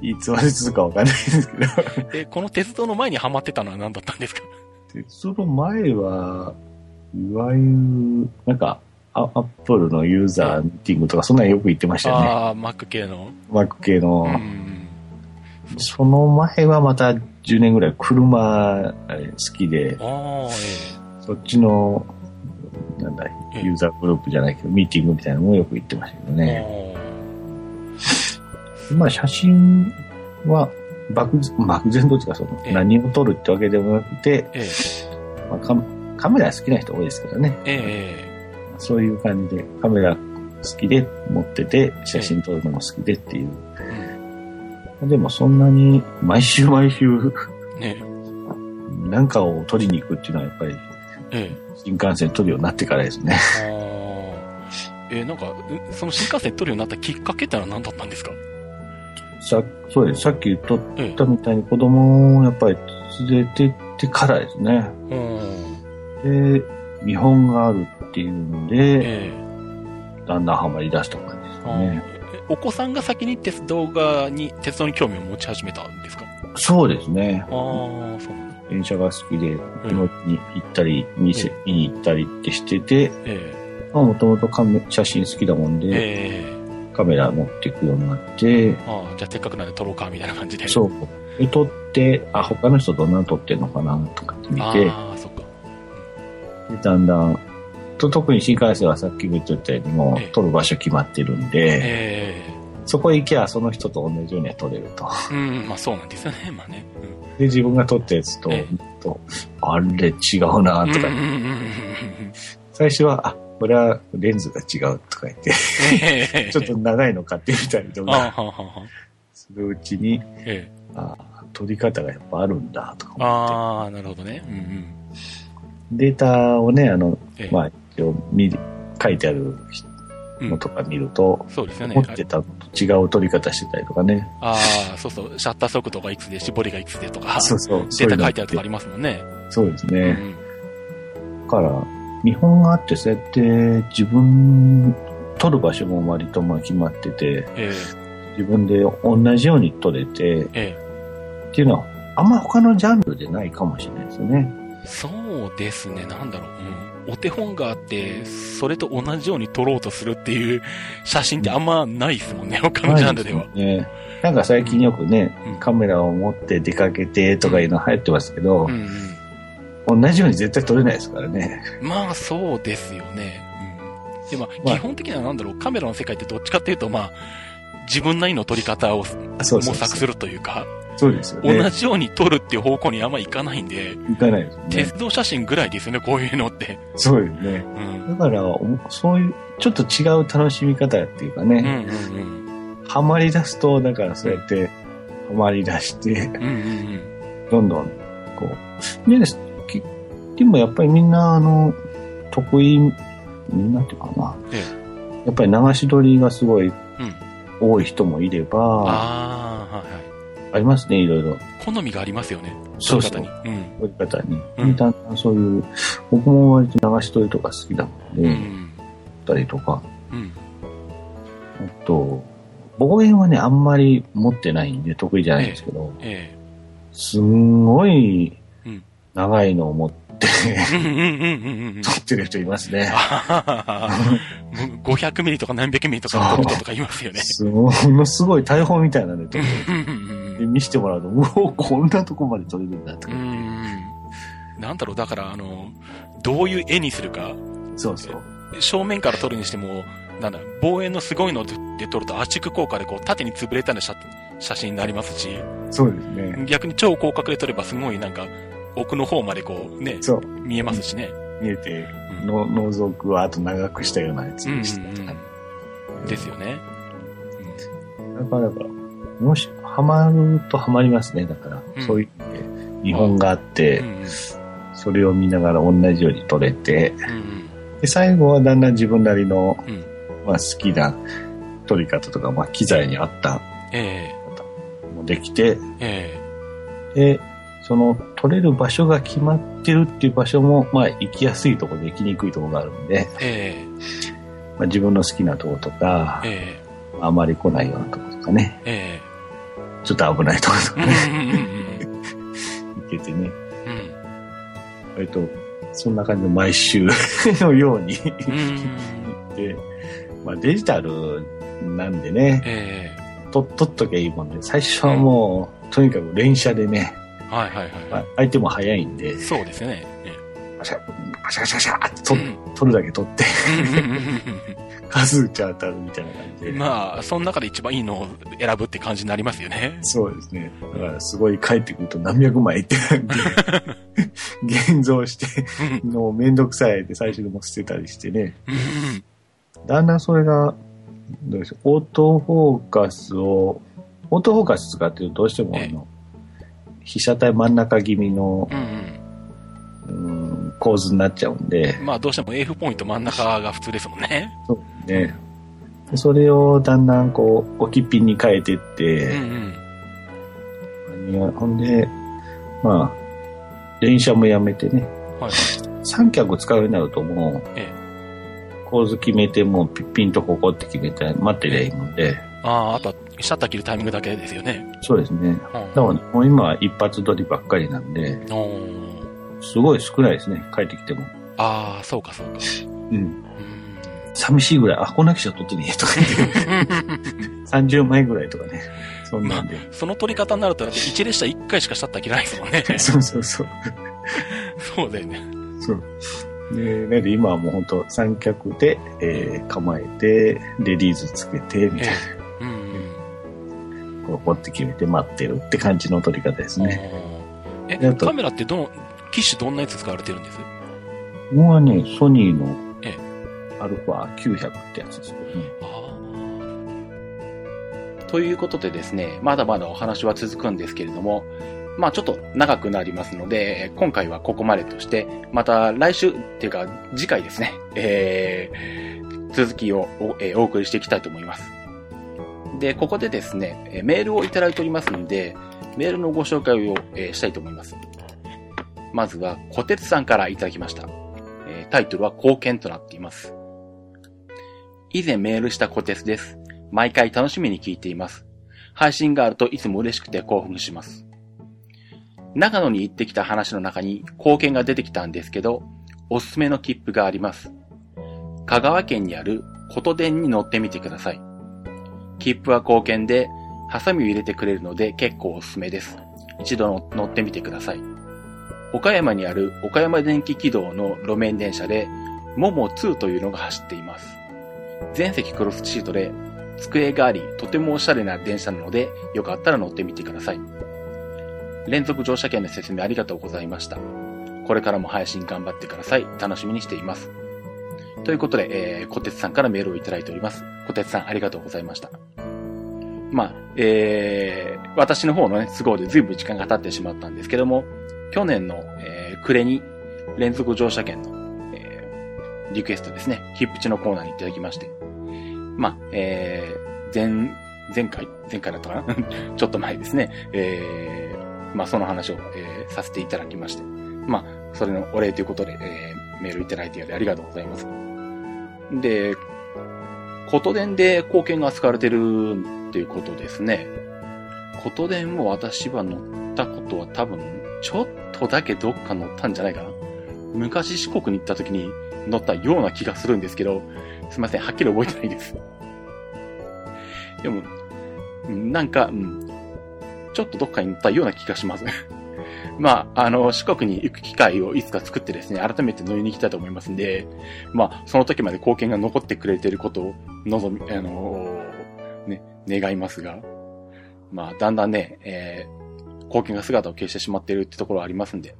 い いつまで続くかわかんないですけど。え、この鉄道の前にハマってたのは何だったんですか？でその前は、いわゆる、なんか、アアップルのユーザーミーティングとか、そんなんよく言ってましたよね。ああ、Mac 系の。Mac 系の。うん。その前はまた10年ぐらい車好きで、そっちの、なんだ、ええユーザーグループじゃないけど、ミーティングみたいなのもよく言ってましたけどええ。ね。まあ写真は漠然、漠然というかその、ええ何を撮るってわけでもなくて、ええ。まあ、カカメラ好きな人多いですからね。ええ。そういう感じで、カメラ好きで持ってて、写真撮るのも好きでっていう。でもそんなに毎週毎週ねなんかを撮りに行くっていうのはやっぱりえ。え新幹線撮るようになってからですね。え。ーなんか、うその新幹線撮るようになったきっかけってのは何だったんですか？さそうです。さっき言っとっええ。たみたいに子供をやっぱり連れてってからですね。うん。で、見本があるっていうので、ええ。だんだんハマり出した感じですね。えお子さんが先に鉄道がに、鉄道に興味を持ち始めたんですか？そうですね。ああ、そうなんだ。電車が好きで、乗りに行ったり、見せ、見に行ったりってしてて、えもともとカメ写真好きだもんえ。で、ええ。カメラ持っていくようになって、ああ、じゃあせっかくなんで撮ろうか、みたいな感じで。う。そう。で、撮って、あ、他の人どんなの撮ってんのかなとかって見て、ああ、そっか。でだんだん、と特に新幹線はさっきも言ったようにもええう撮る場所決まってるんで、えそこへ行けばその人と同じようには撮れると。え。うん、まあそうなんですよね、まあね。で、自分が撮ったやつとええ、とあれ違うなうん。とか、うんうんうんうんうん最初は、あ、これはレンズが違うとか言って、ええ。ちょっと長いの買ってみたりとか。するうちに、ええ。あ撮り方がやっぱあるんだとか思っああ、なるほどね。うんうん。て。データをね、あの、ええ。まあ、一応書いてあるうんのとか見ると、そうですよね思。ってたのと違う撮り方してたりとかね。ああ、そうそう。シャッター速度がいくつで、絞りがいくつでとか、そうそう。データ書いてあるとかありますもんね。のそうですね。うんだから、見本があって、そうやって自分、撮る場所も割とまあ決まってて、え自分で同じように撮れて、え。えっていうのは、あんま他のジャンルでないかもしれないですよね。え。そうですね。なんだろう。うん。お手本があって、それと同じように撮ろうとするっていう写真ってあんまないですもんね。他のジャンルでは。ね。なんか最近よくね、うんカメラを持って出かけてとかいうの流行ってますけどう、ん同じように絶対撮れないですからね。うん。まあ、そうですよね。うん。でも、まあ基本的にはなんだろう。カメラの世界ってどっちかっていうと、まあ、自分なりの撮り方を。模索するというか、そうですよね。同じように撮るっていう方向にあんまいかないんで、いかないですよね。鉄道写真ぐらいですよね、こういうのって。そうですね。うん。だから、おそういう、ちょっと違う楽しみ方っていうかね、うんうんうん。ハマり出すと、だからそうやって、ハマり出して、うんうんうん。どんどん、こう。でです、きでもやっぱりみんな、あの、得意、みんなっていうかな。えやっぱり流し撮りがすごいうん。多い人もいれば、あああ。りますね、いろいろ。好みがありますよね。そうそうに。うん。撮り方に。うんだんだんそういう、僕も割と流し撮りとか好きだもんで、うん。たりとか。うん。あと、望遠はね、あんまり持ってないんで得意じゃないんですけど、えすんごいうん長いのを持って。撮ってる人いますね。あもう500ミリとか何百ミリとかの撮る人とかいますよね。すものすごい大砲みたいなので撮ってうんうんで見せてもらうと、う おこんなとこまで撮れるんだとか。うんうんなんだろう、だから、あの、どういう絵にするか、そうそう。正面から撮るにしても、なんだ、望遠のすごいので撮ると圧縮効果でこう縦に潰れたような写写真になりますし、そうですね。逆に超広角で撮ればすごいなんか、奥の方までこうね、そう。見えますしね。見えて、うんの覗くはあと長くしたようなやつうんうんにしてたうんですよね。だから、もし、ハマるとハマりますね。だから、うん。そういう意味で、日本があって、うんうん。それを見ながら同じように撮れて、うんうん。で、最後はだんだん自分なりの、うん。まあ好きな撮り方とか、まあ機材に合ったえのもできて、ええ。で、その撮れる場所が決まってるっていう場所も、まあ行きやすいところで行きにくいところがあるんで、ええ。まあ、自分の好きなところとかえ、え。あまり来ないようなところとかね、ええちょっと危ないところとうんかね、うんうん。行けてね、うん。割と、そんな感じの毎週のように行うんって、まあデジタルなんでね、えと撮っときゃいいもんで、最初はもう、とにかく連射でね、えはいはいはいはまあ相手も早いんで。い。、そうですよね。えパシャ、パシャパシャパシャって撮え撮るだけ撮って、うんうんうんうん数打ち当たるみたいな感じで。まあ、その中で一番いいのを選ぶって感じになりますよね。そうですね。だからすごい帰ってくると何百枚ってなんで、現像して、うんのめんどくさいで最初でも捨てたりしてね。うんだんだんそれが、どうでしょう、オートフォーカスを、オートフォーカス使ってるとどうしてもあええの、被写体真ん中気味の、構図になっちゃうんで、まあ、どうしても F ポイント真ん中が普通ですもんね。そうね。でそれをだんだんこう、置きピンに変えてっうんうて、ん。いやほんで、まあ、連射もやめてね、はい。三脚使うようになるともう、え構図決めて、もうピッピンとここって決めて待ってりゃいいので、ああ、あとはシャッター切るタイミングだけですよね。そうですね。うんだからもう今は一発撮りばっかりなんで、すごい少ないですね、帰ってきても。ああ、そうかそうか。うん。うん寂しいぐらい、あ、こんな記者撮ってねえとか言って、30枚ぐらいとかね、そんなんで。その取り方になると、だって1列車1回しかシャッター切らないですもんね。そうそうそう。そうだよね。そう。で、なんで今はもう本当三脚で、えー構えて、レディースつけて、みたいええうこうポって決めて待ってるって感じの撮り方ですうん。ね。え、カメラってどの、機種どんなやつ使われてるんです？もうはね、ソニーのえアルファ900ってやつですね。ということでですね、まだまだお話は続くんですけれども、まあちょっと長くなりますので、今回はここまでとして、また来週っていうか次回ですね、えー続きをお,、えーお送りしていきたいと思います。で、ここでですね、メールをいただいておりますので、メールのご紹介を、えーしたいと思います。まずは、小鉄さんからいただきました。えタイトルは貢献となっています。以前メールした小鉄です。毎回楽しみに聞いています。配信があるといつも嬉しくて興奮します。長野に行ってきた話の中に貢献が出てきたんですけど、おすすめの切符があります。香川県にある琴電に乗ってみてください。切符は貢献で、ハサミを入れてくれるので結構おすすめです。一度乗ってみてください。岡山にある岡山電気軌道の路面電車で、モモ2というのが走っています。全席クロスシートで机があり、とてもおしゃれな電車なので、よかったら乗ってみてください。連続乗車券の説明ありがとうございました。これからも配信頑張ってください。楽しみにしています。ということで、えー、小鉄さんからメールをいただいております。小鉄さんありがとうございました。まあ、えー、私の方のね、都合で随分時間が経ってしまったんですけども、去年の、えー、暮れに連続乗車券の、リクエストですね、切符地のコーナーにいただきまして、まあ、えー、前、前回、前回だったかな？ちょっと前ですね。えー、まあ、その話を、えーさせていただきまして。まあ、それのお礼ということで、えー、メールいただいてありがとうございます。で、琴電で貢献が使われてるっていうことですね。琴電も私は乗ったことは多分、ちょっとだけどっか乗ったんじゃないかな。昔四国に行った時に乗ったような気がするんですけど、すいません、はっきり覚えてないです。でも、なんか、うん、ちょっとどっかに乗ったような気がします。まあ、あの、四国に行く機会をいつか作ってですね、改めて乗りに行きたいと思いますんで、まあ、その時まで貢献が残ってくれていることを望み、あの、ね、願いますが、まあ、だんだんね、えー、貢献が姿を消してしまっているってところはありますんで、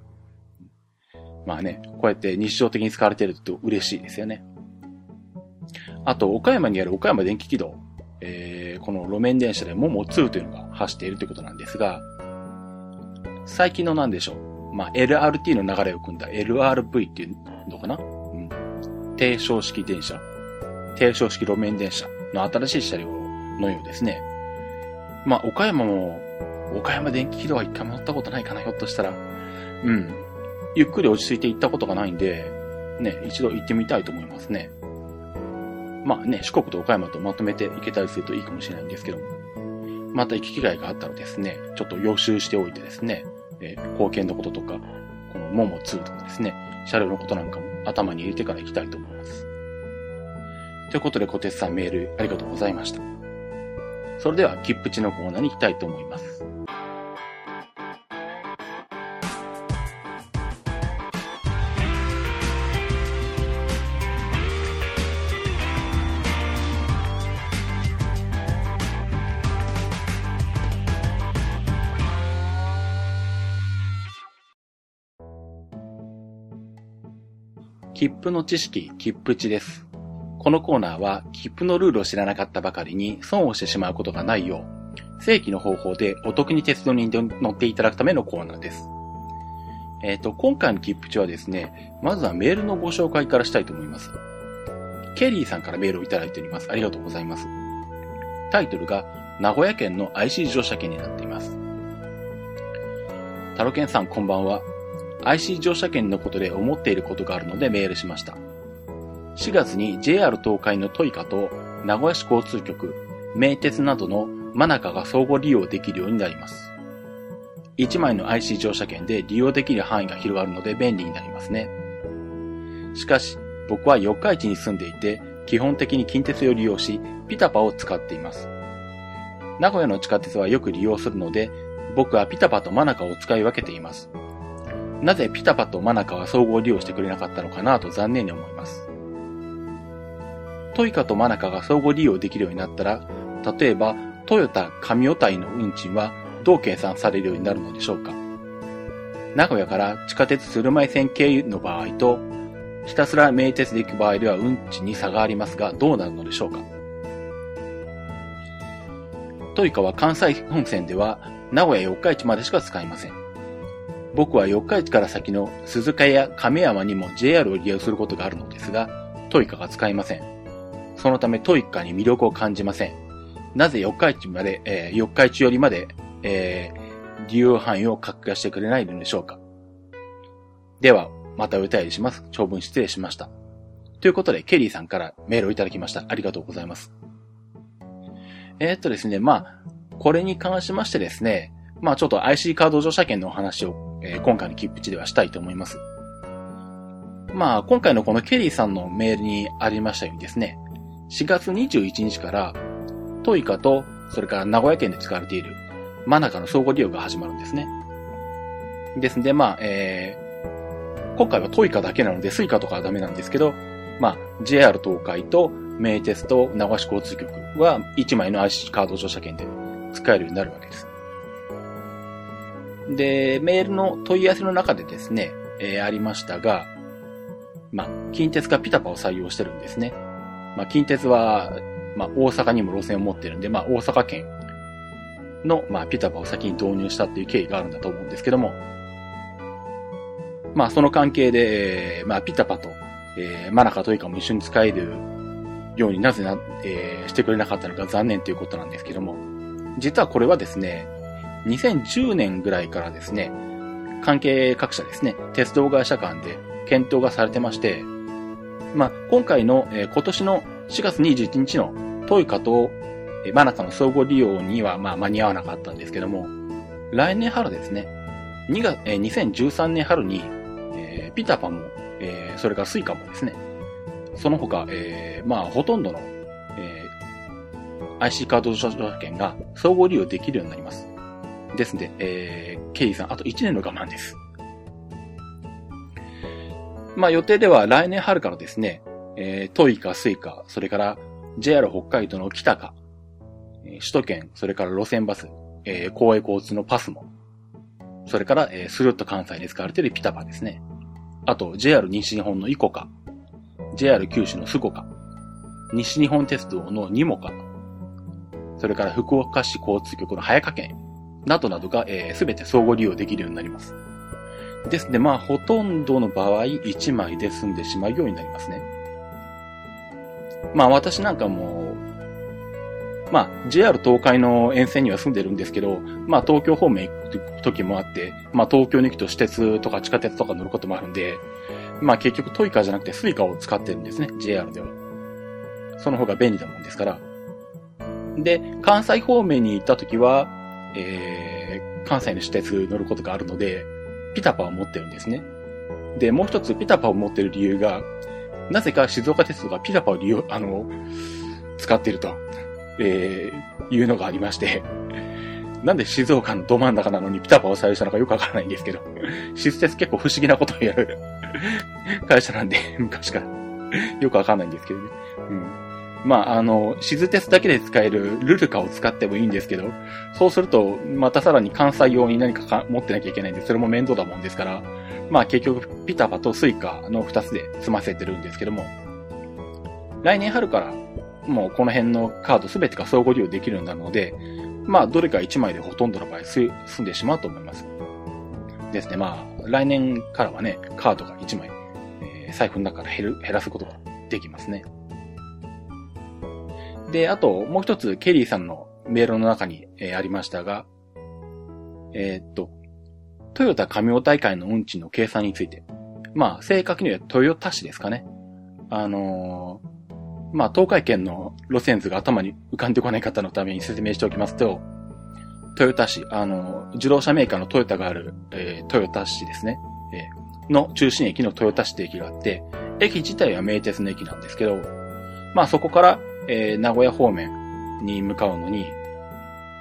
まあね、こうやって日常的に使われていると嬉しいですよね。あと、岡山にある岡山電気軌道、えー、この路面電車でモモ2というのが走っているということなんですが、最近のなんでしょう。まあ、LRT の流れを組んだ LRV っていうのかな？うん。低床式電車。低床式路面電車の新しい車両のようですね。まあ、岡山も、岡山電気軌道は一回も乗ったことないかな、ひょっとしたら。うん。ゆっくり落ち着いて行ったことがないんで、ね、一度行ってみたいと思いますね。まあね、四国と岡山とまとめて行けたりするといいかもしれないんですけども。また行き機会があったらですね、ちょっと予習しておいてですね、えー、貢献のこととか、このモモ2とかですね、車両のことなんかも頭に入れてから行きたいと思います。ということで、小鉄さんメールありがとうございました。それでは、切符地のコーナーに行きたいと思います。切符の知識、切符値です。このコーナーは、切符のルールを知らなかったばかりに損をしてしまうことがないよう、正規の方法でお得に鉄道に乗っていただくためのコーナーです。えっ、ー、と、今回の切符値はですね、まずはメールのご紹介からしたいと思います。ケリーさんからメールをいただいております。ありがとうございます。タイトルが、名古屋県の IC 乗車券になっています。タロケンさんこんばんは。IC 乗車券のことで思っていることがあるのでメールしました。4月に JR 東海のトイカと名古屋市交通局、名鉄などのマナカが相互利用できるようになります。1枚の IC 乗車券で利用できる範囲が広がるので便利になりますね。しかし、僕は四日市に住んでいて、基本的に近鉄を利用し、ピタパを使っています。名古屋の地下鉄はよく利用するので、僕はピタパとマナカを使い分けています。なぜピタパとマナカは総合利用してくれなかったのかなと残念に思います。トイカとマナカが相互利用できるようになったら、例えばトヨタ神尾隊の運賃はどう計算されるようになるのでしょうか名古屋から地下鉄鶴舞線経由の場合と、ひたすら名鉄で行く場合では運賃に差がありますが、どうなるのでしょうかトイカは関西本線では名古屋四日市までしか使いません。僕は四日市から先の鈴鹿や亀山にも JR を利用することがあるのですが、トイカが使えません。そのためトイカに魅力を感じません。なぜ四日市まで、えー、四日市よりまで、えー、利用範囲を拡大してくれないのでしょうか。では、またお便りします。長文失礼しました。ということで、ケリーさんからメールをいただきました。ありがとうございます。えー、っとですね、まあ、これに関しましてですね、まあちょっと IC カード乗車券のお話をえー、今回の切符値ではしたいと思います。まあ、今回のこのケリーさんのメールにありましたようにですね、4月21日から、トイカと、それから名古屋圏で使われている、マナカの相互利用が始まるんですね。ですんで、まあ、えー、今回はトイカだけなので、スイカとかはダメなんですけど、まあ、JR 東海と名鉄と名古屋市交通局は1枚の IC カード乗車券で使えるようになるわけです。で、メールの問い合わせの中でですね、えー、ありましたが、まあ、近鉄がピタパを採用してるんですね。まあ、近鉄は、まあ、大阪にも路線を持ってるんで、まあ、大阪県の、まあ、ピタパを先に導入したっていう経緯があるんだと思うんですけども、まあ、その関係で、まあ、ピタパと、えー、マナカトイカも一緒に使えるようになぜな、えー、してくれなかったのか残念ということなんですけども、実はこれはですね、2010年ぐらいからですね、関係各社ですね、鉄道会社間で検討がされてまして、まあ、今回の、えー、今年の4月21日のトイカと、えー、マナカの相互利用には、まあ、間に合わなかったんですけども、来年春ですね。2月、えー、2013年春に、えー、ピタパも、えー、それからスイカもですね、その他、えー、まあ、ほとんどの、えー、IC カード乗車券が相互利用できるようになります。ですので、えー、ケリーさん、あと1年の我慢です。まあ、予定では来年春からですね、えー、トイカ、スイカ、それから JR 北海道の北か、え、首都圏、それから路線バス、えー、公営交通のパスモ、それから、えー、スルッと関西で使われているピタパですね。あと、JR 西日本のイコカ、JR 九州のスコカ、西日本鉄道のニモカ、それから福岡市交通局の早川県、などなどがすべ、えー、て相互利用できるようになります。ですので、まあ、ほとんどの場合、1枚で済んでしまうようになりますね。まあ、私なんかも、まあ、JR 東海の沿線には住んでるんですけど、まあ、東京方面行く時もあって、まあ、東京に行くと私鉄とか地下鉄とか乗ることもあるんで、まあ、結局トイカじゃなくてスイカを使ってるんですね、JR では。その方が便利だもんですから。で、関西方面に行った時は、えー、関西の私鉄乗ることがあるので、ピタパを持ってるんですね。で、もう一つピタパを持ってる理由が、なぜか静岡鉄道がピタパを利用、あの、使ってると、えー、いうのがありまして、なんで静岡のど真ん中なのにピタパを採用したのかよくわからないんですけど、静鉄結構不思議なことをやる会社なんで、昔からよくわかんないんですけどね。うん。まあ、あの、静鉄だけで使えるルルカを使ってもいいんですけど、そうすると、またさらに関西用に何かか持ってなきゃいけないんで、それも面倒だもんですから、まあ結局、ピタパとスイカの二つで済ませてるんですけども、来年春から、もうこの辺のカードすべてが相互利用できるようになるので、まあ、どれか一枚でほとんどの場合、済んでしまうと思います。ですね。まあ、来年からはね、カードが一枚、えー、財布の中から減る、減らすことができますね。で、あと、もう一つ、ケリーさんのメールの中に、えー、ありましたが、えー、っと、トヨタ神尾大会の運賃の計算について。まあ、正確にはトヨタ市ですかね。あのー、まあ、東海圏の路線図が頭に浮かんでこない方のために説明しておきますと、トヨタ市、あの、自動車メーカーのトヨタがある、えー、トヨタ市ですね。えー、の中心駅のトヨタ市って駅があって、駅自体は名鉄の駅なんですけど、まあそこから、えー、名古屋方面に向かうのに、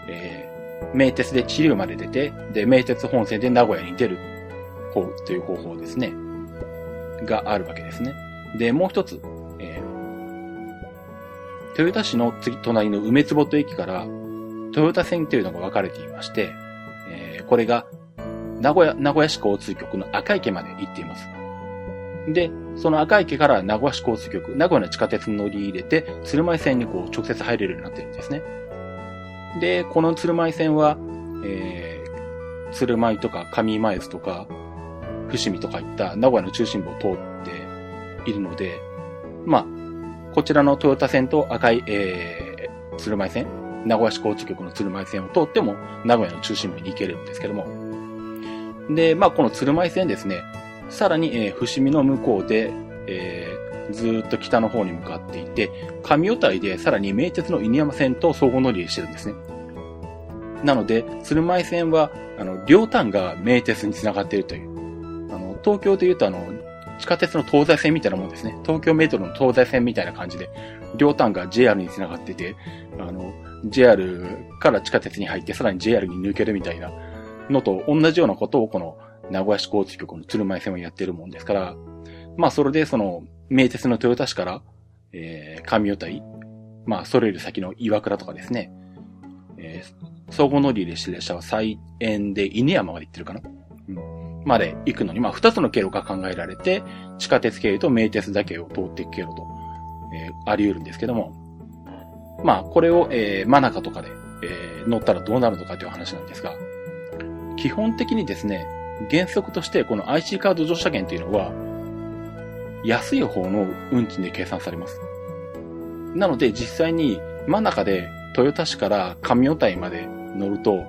えー、名鉄で地流まで出て、で、名鉄本線で名古屋に出る方という方法ですね。があるわけですね。で、もう一つ、えー、豊田市の次、隣の梅坪と駅から、豊田線というのが分かれていまして、えー、これが、名古屋、名古屋市交通局の赤池まで行っています。で、その赤池から名古屋市交通局、名古屋の地下鉄に乗り入れて、鶴舞線にこう直接入れるようになってるんですね。で、この鶴舞線は、えー、鶴舞とか上前津とか、伏見とかいった名古屋の中心部を通っているので、まあ、こちらの豊田線と赤い、えー、鶴舞線、名古屋市交通局の鶴舞線を通っても名古屋の中心部に行けるんですけども。で、まあ、この鶴舞線ですね、さらに、えー、伏見の向こうで、えー、ずっと北の方に向かっていて、上尾台でさらに名鉄の犬山線と相互乗り入れしてるんですね。なので、鶴舞線は、あの、両端が名鉄に繋がっているという。あの、東京で言うとあの、地下鉄の東西線みたいなもんですね。東京メトロの東西線みたいな感じで、両端が JR に繋がってて、あの、JR から地下鉄に入ってさらに JR に抜けるみたいなのと同じようなことをこの名古屋市交通局の鶴舞線をやってるもんですから、まあそれでその、名鉄の豊田市から、えー、上与台、まあそれより先の岩倉とかですね、えー、総合乗り入れし列車は再園で犬山まで行ってるかな、うん、まで行くのに、まあ二つの経路が考えられて、地下鉄経由と名鉄だけを通っていく経路と、えー、あり得るんですけども、まあこれを、えー、真中とかで、えー、乗ったらどうなるのかという話なんですが、基本的にですね、原則としてこの IC カード乗車券というのは、安い方の運賃で計算されます。なので実際に真ん中で豊田市から上尾台まで乗ると、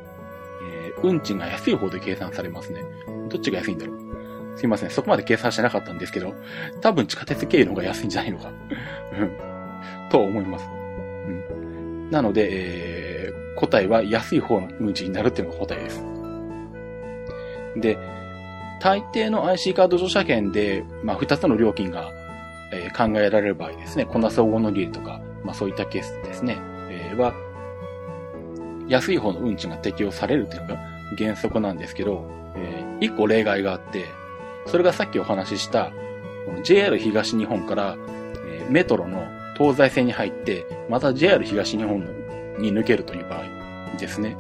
えー、運賃が安い方で計算されますね。どっちが安いんだろうすいません。そこまで計算してなかったんですけど、多分地下鉄経由の方が安いんじゃないのか。うん。と思います。うん。なので、えー、答えは安い方の運賃になるっていうのが答えです。で、大抵の IC カード乗車券で、まあ、2つの料金が、えー、考えられる場合ですね、こんな総合の利益とか、まあ、そういったケースですね、えー、は、安い方の運賃が適用されるというのが原則なんですけど、えー、1個例外があって、それがさっきお話しした、JR 東日本から、えー、メトロの東西線に入って、また JR 東日本に抜けるという場合ですね。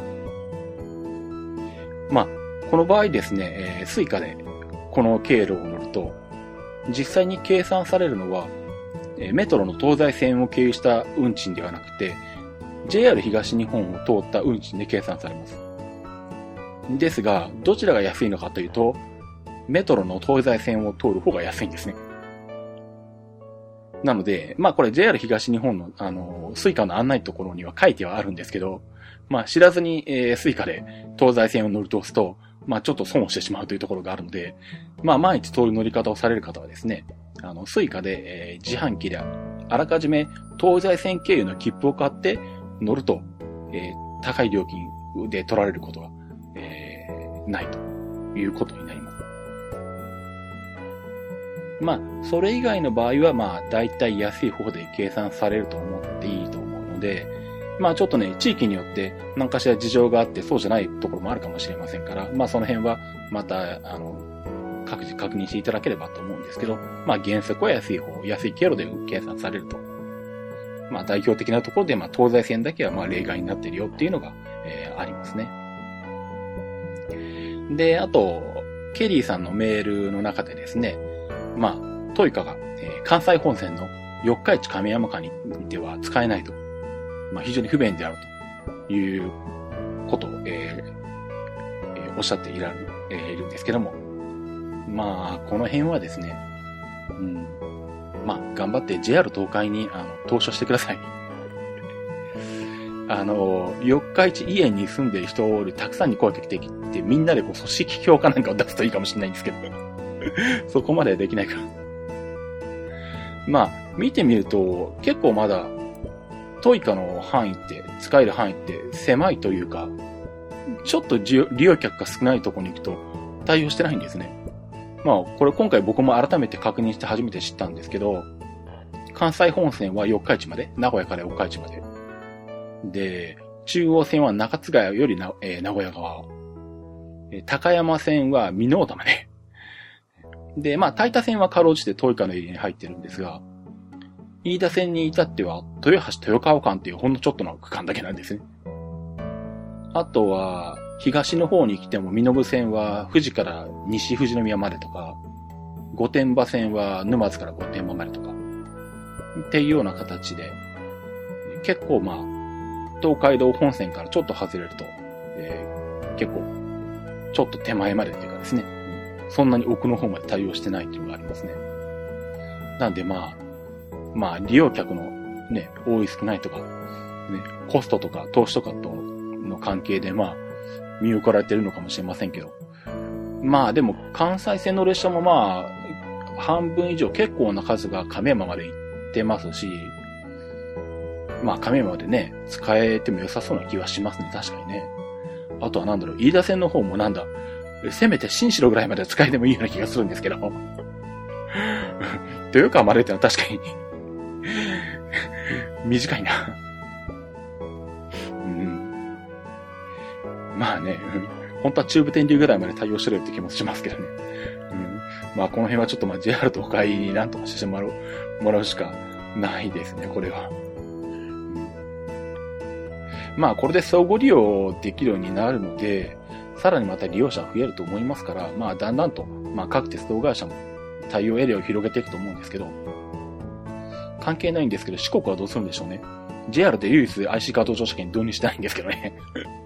まあ、この場合ですね、えー、スイカでこの経路を乗ると、実際に計算されるのは、えー、メトロの東西線を経由した運賃ではなくて、JR 東日本を通った運賃で計算されます。ですが、どちらが安いのかというと、メトロの東西線を通る方が安いんですね。なので、まあこれ JR 東日本の、あの、スイカの案内ところには書いてはあるんですけど、まあ知らずに、えー、スイカで東西線を乗ろうとすると、まあちょっと損をしてしまうというところがあるので、まあ毎日通る乗り方をされる方はですね、あの、スイカで、えー、自販機であらかじめ東西線経由の切符を買って乗ると、えー、高い料金で取られることが、えー、ないということになります。まあ、それ以外の場合は、まあ、大体安い方で計算されると思っていいと思うので、まあちょっとね、地域によって何かしら事情があってそうじゃないところもあるかもしれませんから、まあその辺はまた、あの、各自確認していただければと思うんですけど、まあ原則は安い方、安い経路で計算されると。まあ代表的なところで、まあ東西線だけはまあ例外になってるよっていうのが、えー、ありますね。で、あと、ケリーさんのメールの中でですね、まあ、トイカが、えー、関西本線の四日市亀山間にでは使えないと。まあ、非常に不便であるということを、えーえー、おっしゃっていらる、えー、いるんですけども。まあ、この辺はですね、うん。まあ、頑張って JR 東海に、あの、投書してください。あの、四日市家に住んでる人よりたくさんに声かけてきて、みんなでこう組織評価なんかを出すといいかもしれないんですけど。そこまでできないか。まあ、見てみると、結構まだ、トイカの範囲って、使える範囲って狭いというか、ちょっと利用客が少ないところに行くと対応してないんですね。まあ、これ今回僕も改めて確認して初めて知ったんですけど、関西本線は四日市まで、名古屋から四日市まで。で、中央線は中津川よりな、えー、名古屋側。高山線は美濃田まで。で、まあ、大田線はかろうじてトイカのエリアに入ってるんですが、飯田線に至っては、豊橋豊川間っていうほんのちょっとの区間だけなんですね。あとは、東の方に来ても、身延線は富士から西富士宮までとか、御殿場線は沼津から御殿場までとか、っていうような形で、結構まあ、東海道本線からちょっと外れると、えー、結構、ちょっと手前までっていうかですね、そんなに奥の方まで対応してないっていうのがありますね。なんでまあ、まあ利用客のね、多い少ないとか、ね、コストとか投資とかとの関係でまあ、見送られてるのかもしれませんけど。まあでも関西線の列車もまあ、半分以上結構な数が亀山まで行ってますし、まあ亀山でね、使えても良さそうな気はしますね、確かにね。あとはなんだろう、飯田線の方もなんだ、せめて新城ぐらいまで使えてもいいような気がするんですけど。豊川までってのは確かに短いなうん。まあね、本当は中部天竜ぐらいまで対応してるって気もしますけどね。うん。まあこの辺はちょっとまあ JR 東海になんとかしてもらう、もらうしかないですね、これは。まあこれで相互利用できるようになるので、さらにまた利用者が増えると思いますから、まあ、だんだんと、まあ、各鉄道会社も対応エリアを広げていくと思うんですけど、関係ないんですけど、四国はどうするんでしょうね。JR で唯一 IC カード乗車券導入してないんですけどね。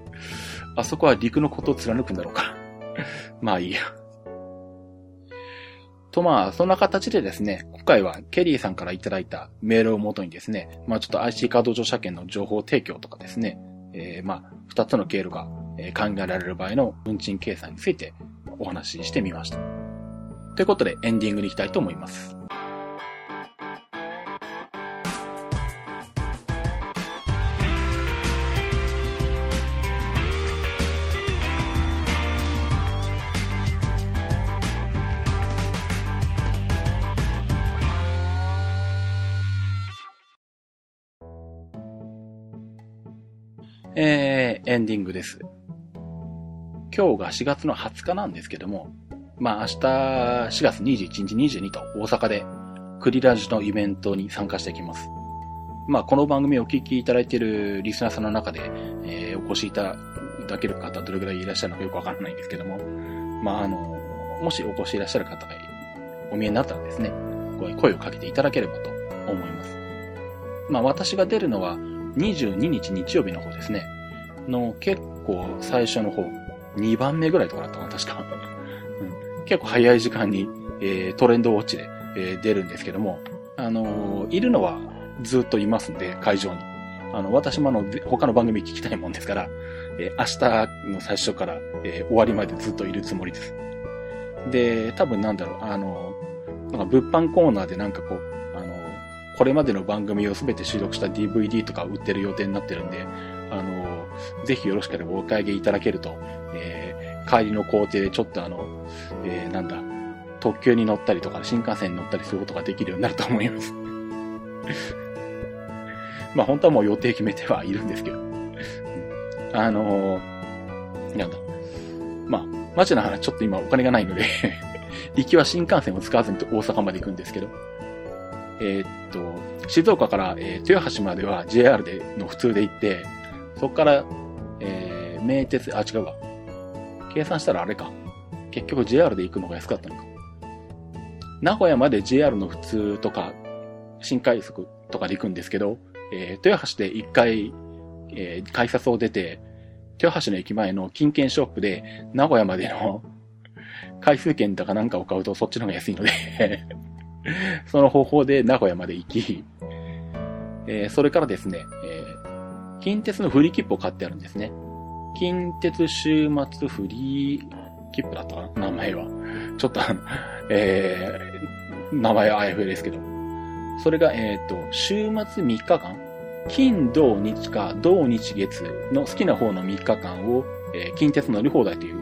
あそこは陸のことを貫くんだろうか。まあいいや。とまあ、そんな形でですね、今回はケリーさんからいただいたメールをもとにですね、まあちょっと IC カード乗車券の情報提供とかですね、えー、まあ、二つの経路が考えられる場合の運賃計算についてお話ししてみました。ということでエンディングに行きたいと思います。えー、エンディングです。今日が4月の20日なんですけども、まあ明日4月21日22と大阪でクリラジのイベントに参加していきます。まあこの番組をお聞きいただいているリスナーさんの中で、えー、お越しいただける方どれくらいいらっしゃるのかよくわからないんですけども、まああの、もしお越しいらっしゃる方がお見えになったらですね、声をかけていただければと思います。まあ私が出るのは22日日曜日の方ですね。の結構最初の方、2番目ぐらいとかだったかな、確か。うん、結構早い時間に、えー、トレンドウォッチで、えー、出るんですけども、あのー、いるのはずっといますんで、会場に。あの、私もあの、他の番組聞きたいもんですから、えー、明日の最初から、え、終わりまでずっといるつもりです。で、多分なんだろう、あの、なんか物販コーナーでなんかこう、これまでの番組をすべて収録した DVD とか売ってる予定になってるんで、あの、ぜひよろしければお買い上げいただけると、えー、帰りの工程でちょっとあの、えー、なんだ、特急に乗ったりとか、新幹線に乗ったりすることができるようになると思います。まあ本当はもう予定決めてはいるんですけど。あのー、なんだ。まあ、マジな話、ちょっと今お金がないので 行きは新幹線を使わずに大阪まで行くんですけど。えー、っと、静岡から、えー、豊橋までは JR での普通で行って、そこから、えー、名鉄、あ、違うわ。計算したらあれか。結局 JR で行くのが安かったのか。名古屋まで JR の普通とか、新快速とかで行くんですけど、えー、豊橋で一回、えー、改札を出て、豊橋の駅前の金券ショップで、名古屋までの 回数券とかなんかを買うとそっちの方が安いので その方法で名古屋まで行き、えー、それからですね、えー、近鉄のフリー切符を買ってあるんですね。近鉄週末フリー切符だったかな名前は。ちょっとあ、えー、名前はあやふやですけど。それが、えっ、ー、と、週末3日間金、土、日か、土、日、月の好きな方の3日間を、えー、近鉄乗り放題という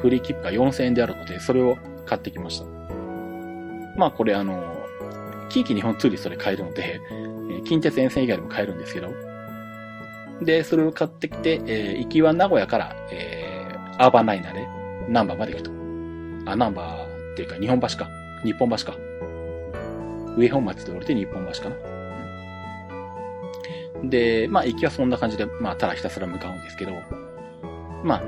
フリー切符が4000円であるので、それを買ってきました。まあこれあの、近畿日本ツーリストで買えるので、え近鉄沿線以外でも買えるんですけど、で、それを買ってきて、えー、行きは名古屋から、えー、アーバンライナーで、ナンバーまで行くと。あ、ナンバーっていうか、日本橋か。日本橋か。上本町で降りて日本橋かな。で、まあ、行きはそんな感じで、まあ、ただひたすら向かうんですけど、ま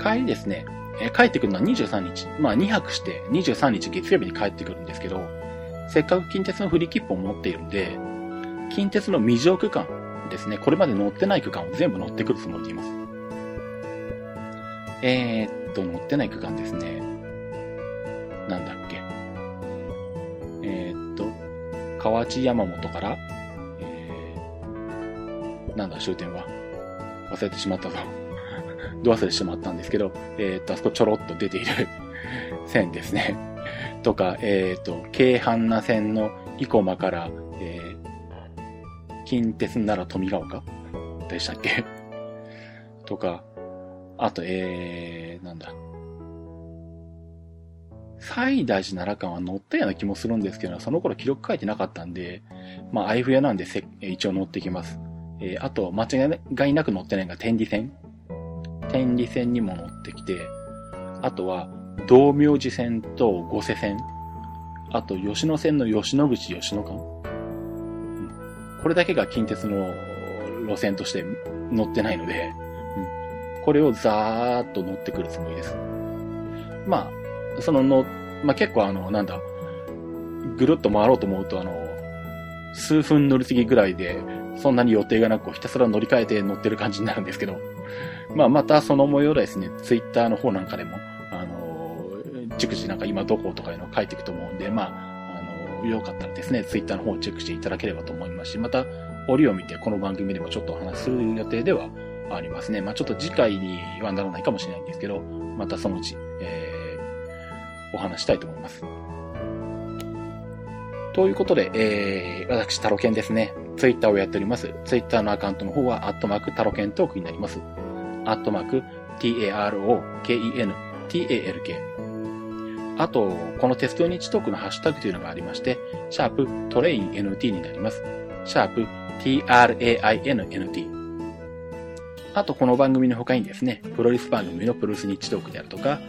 あ、帰りですね、えー、帰ってくるのは23日。まあ2泊して23日月曜日に帰ってくるんですけど、せっかく近鉄のフリー切符を持っているんで、近鉄の未乗区間ですね、これまで乗ってない区間を全部乗ってくるつもりでいます。えー、っと、乗ってない区間ですね。なんだっけ。えー、っと、河内山本から、えー、なんだ終点は。忘れてしまったぞ。ど忘れしてしまったんですけど、えっ、と、あそこちょろっと出ている 線ですね。とか、えっ、と、京阪那線の生駒から、えー、近鉄なら富ヶ丘でしたっけ？とか、あと、えー、なんだ。西大寺奈良間は乗ったような気もするんですけど、その頃記録書いてなかったんで、まあ、あいふやなんでせ一応乗ってきます。えー、あと、間違いなく乗ってないのが天理線。天理線にも乗ってきて、あとは、道明寺線と五瀬線、あと吉野線の吉野口吉野間、うん。これだけが近鉄の路線として乗ってないので、うん、これをざーっと乗ってくるつもりです。まあ、そのの、まあ結構あの、なんだ、ぐるっと回ろうと思うとあの、数分乗り継ぎぐらいで、そんなに予定がなくひたすら乗り換えて乗ってる感じになるんですけど、まあ、またその模様ですね、ツイッターの方なんかでも、あのー、逐次なんか今どことかいうのを書いていくと思うんで、まあ、あのー、よかったらですね、ツイッターの方をチェックしていただければと思いますし、また、折を見てこの番組でもちょっとお話しする予定ではありますね。まあ、ちょっと次回にはならないかもしれないんですけど、またそのうち、えー、お話したいと思います。ということで、えー、私、タロケンですね。ツイッターをやっております。ツイッターのアカウントの方は、アットマークタロケントークになります。アットマーク、t-a-r-o-k-e-n, t-a-l-k。あと、この鉄道日トークのハッシュタグというのがありまして、シャープトレイン NT になります。シャープ trainNT。あとこの番組の他にですね、プロレス番組のプロレスニッチトークであるとか、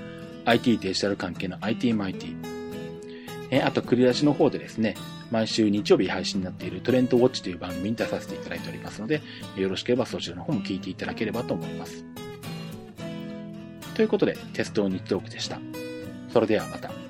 IT デジタル関係の IT マイティ、えあと繰り出しの方でですね、毎週日曜日配信になっているトレンドウォッチという番組に出させていただいておりますので、よろしければそちらの方も聞いていただければと思います。ということで、鉄道日トークでした。それではまた。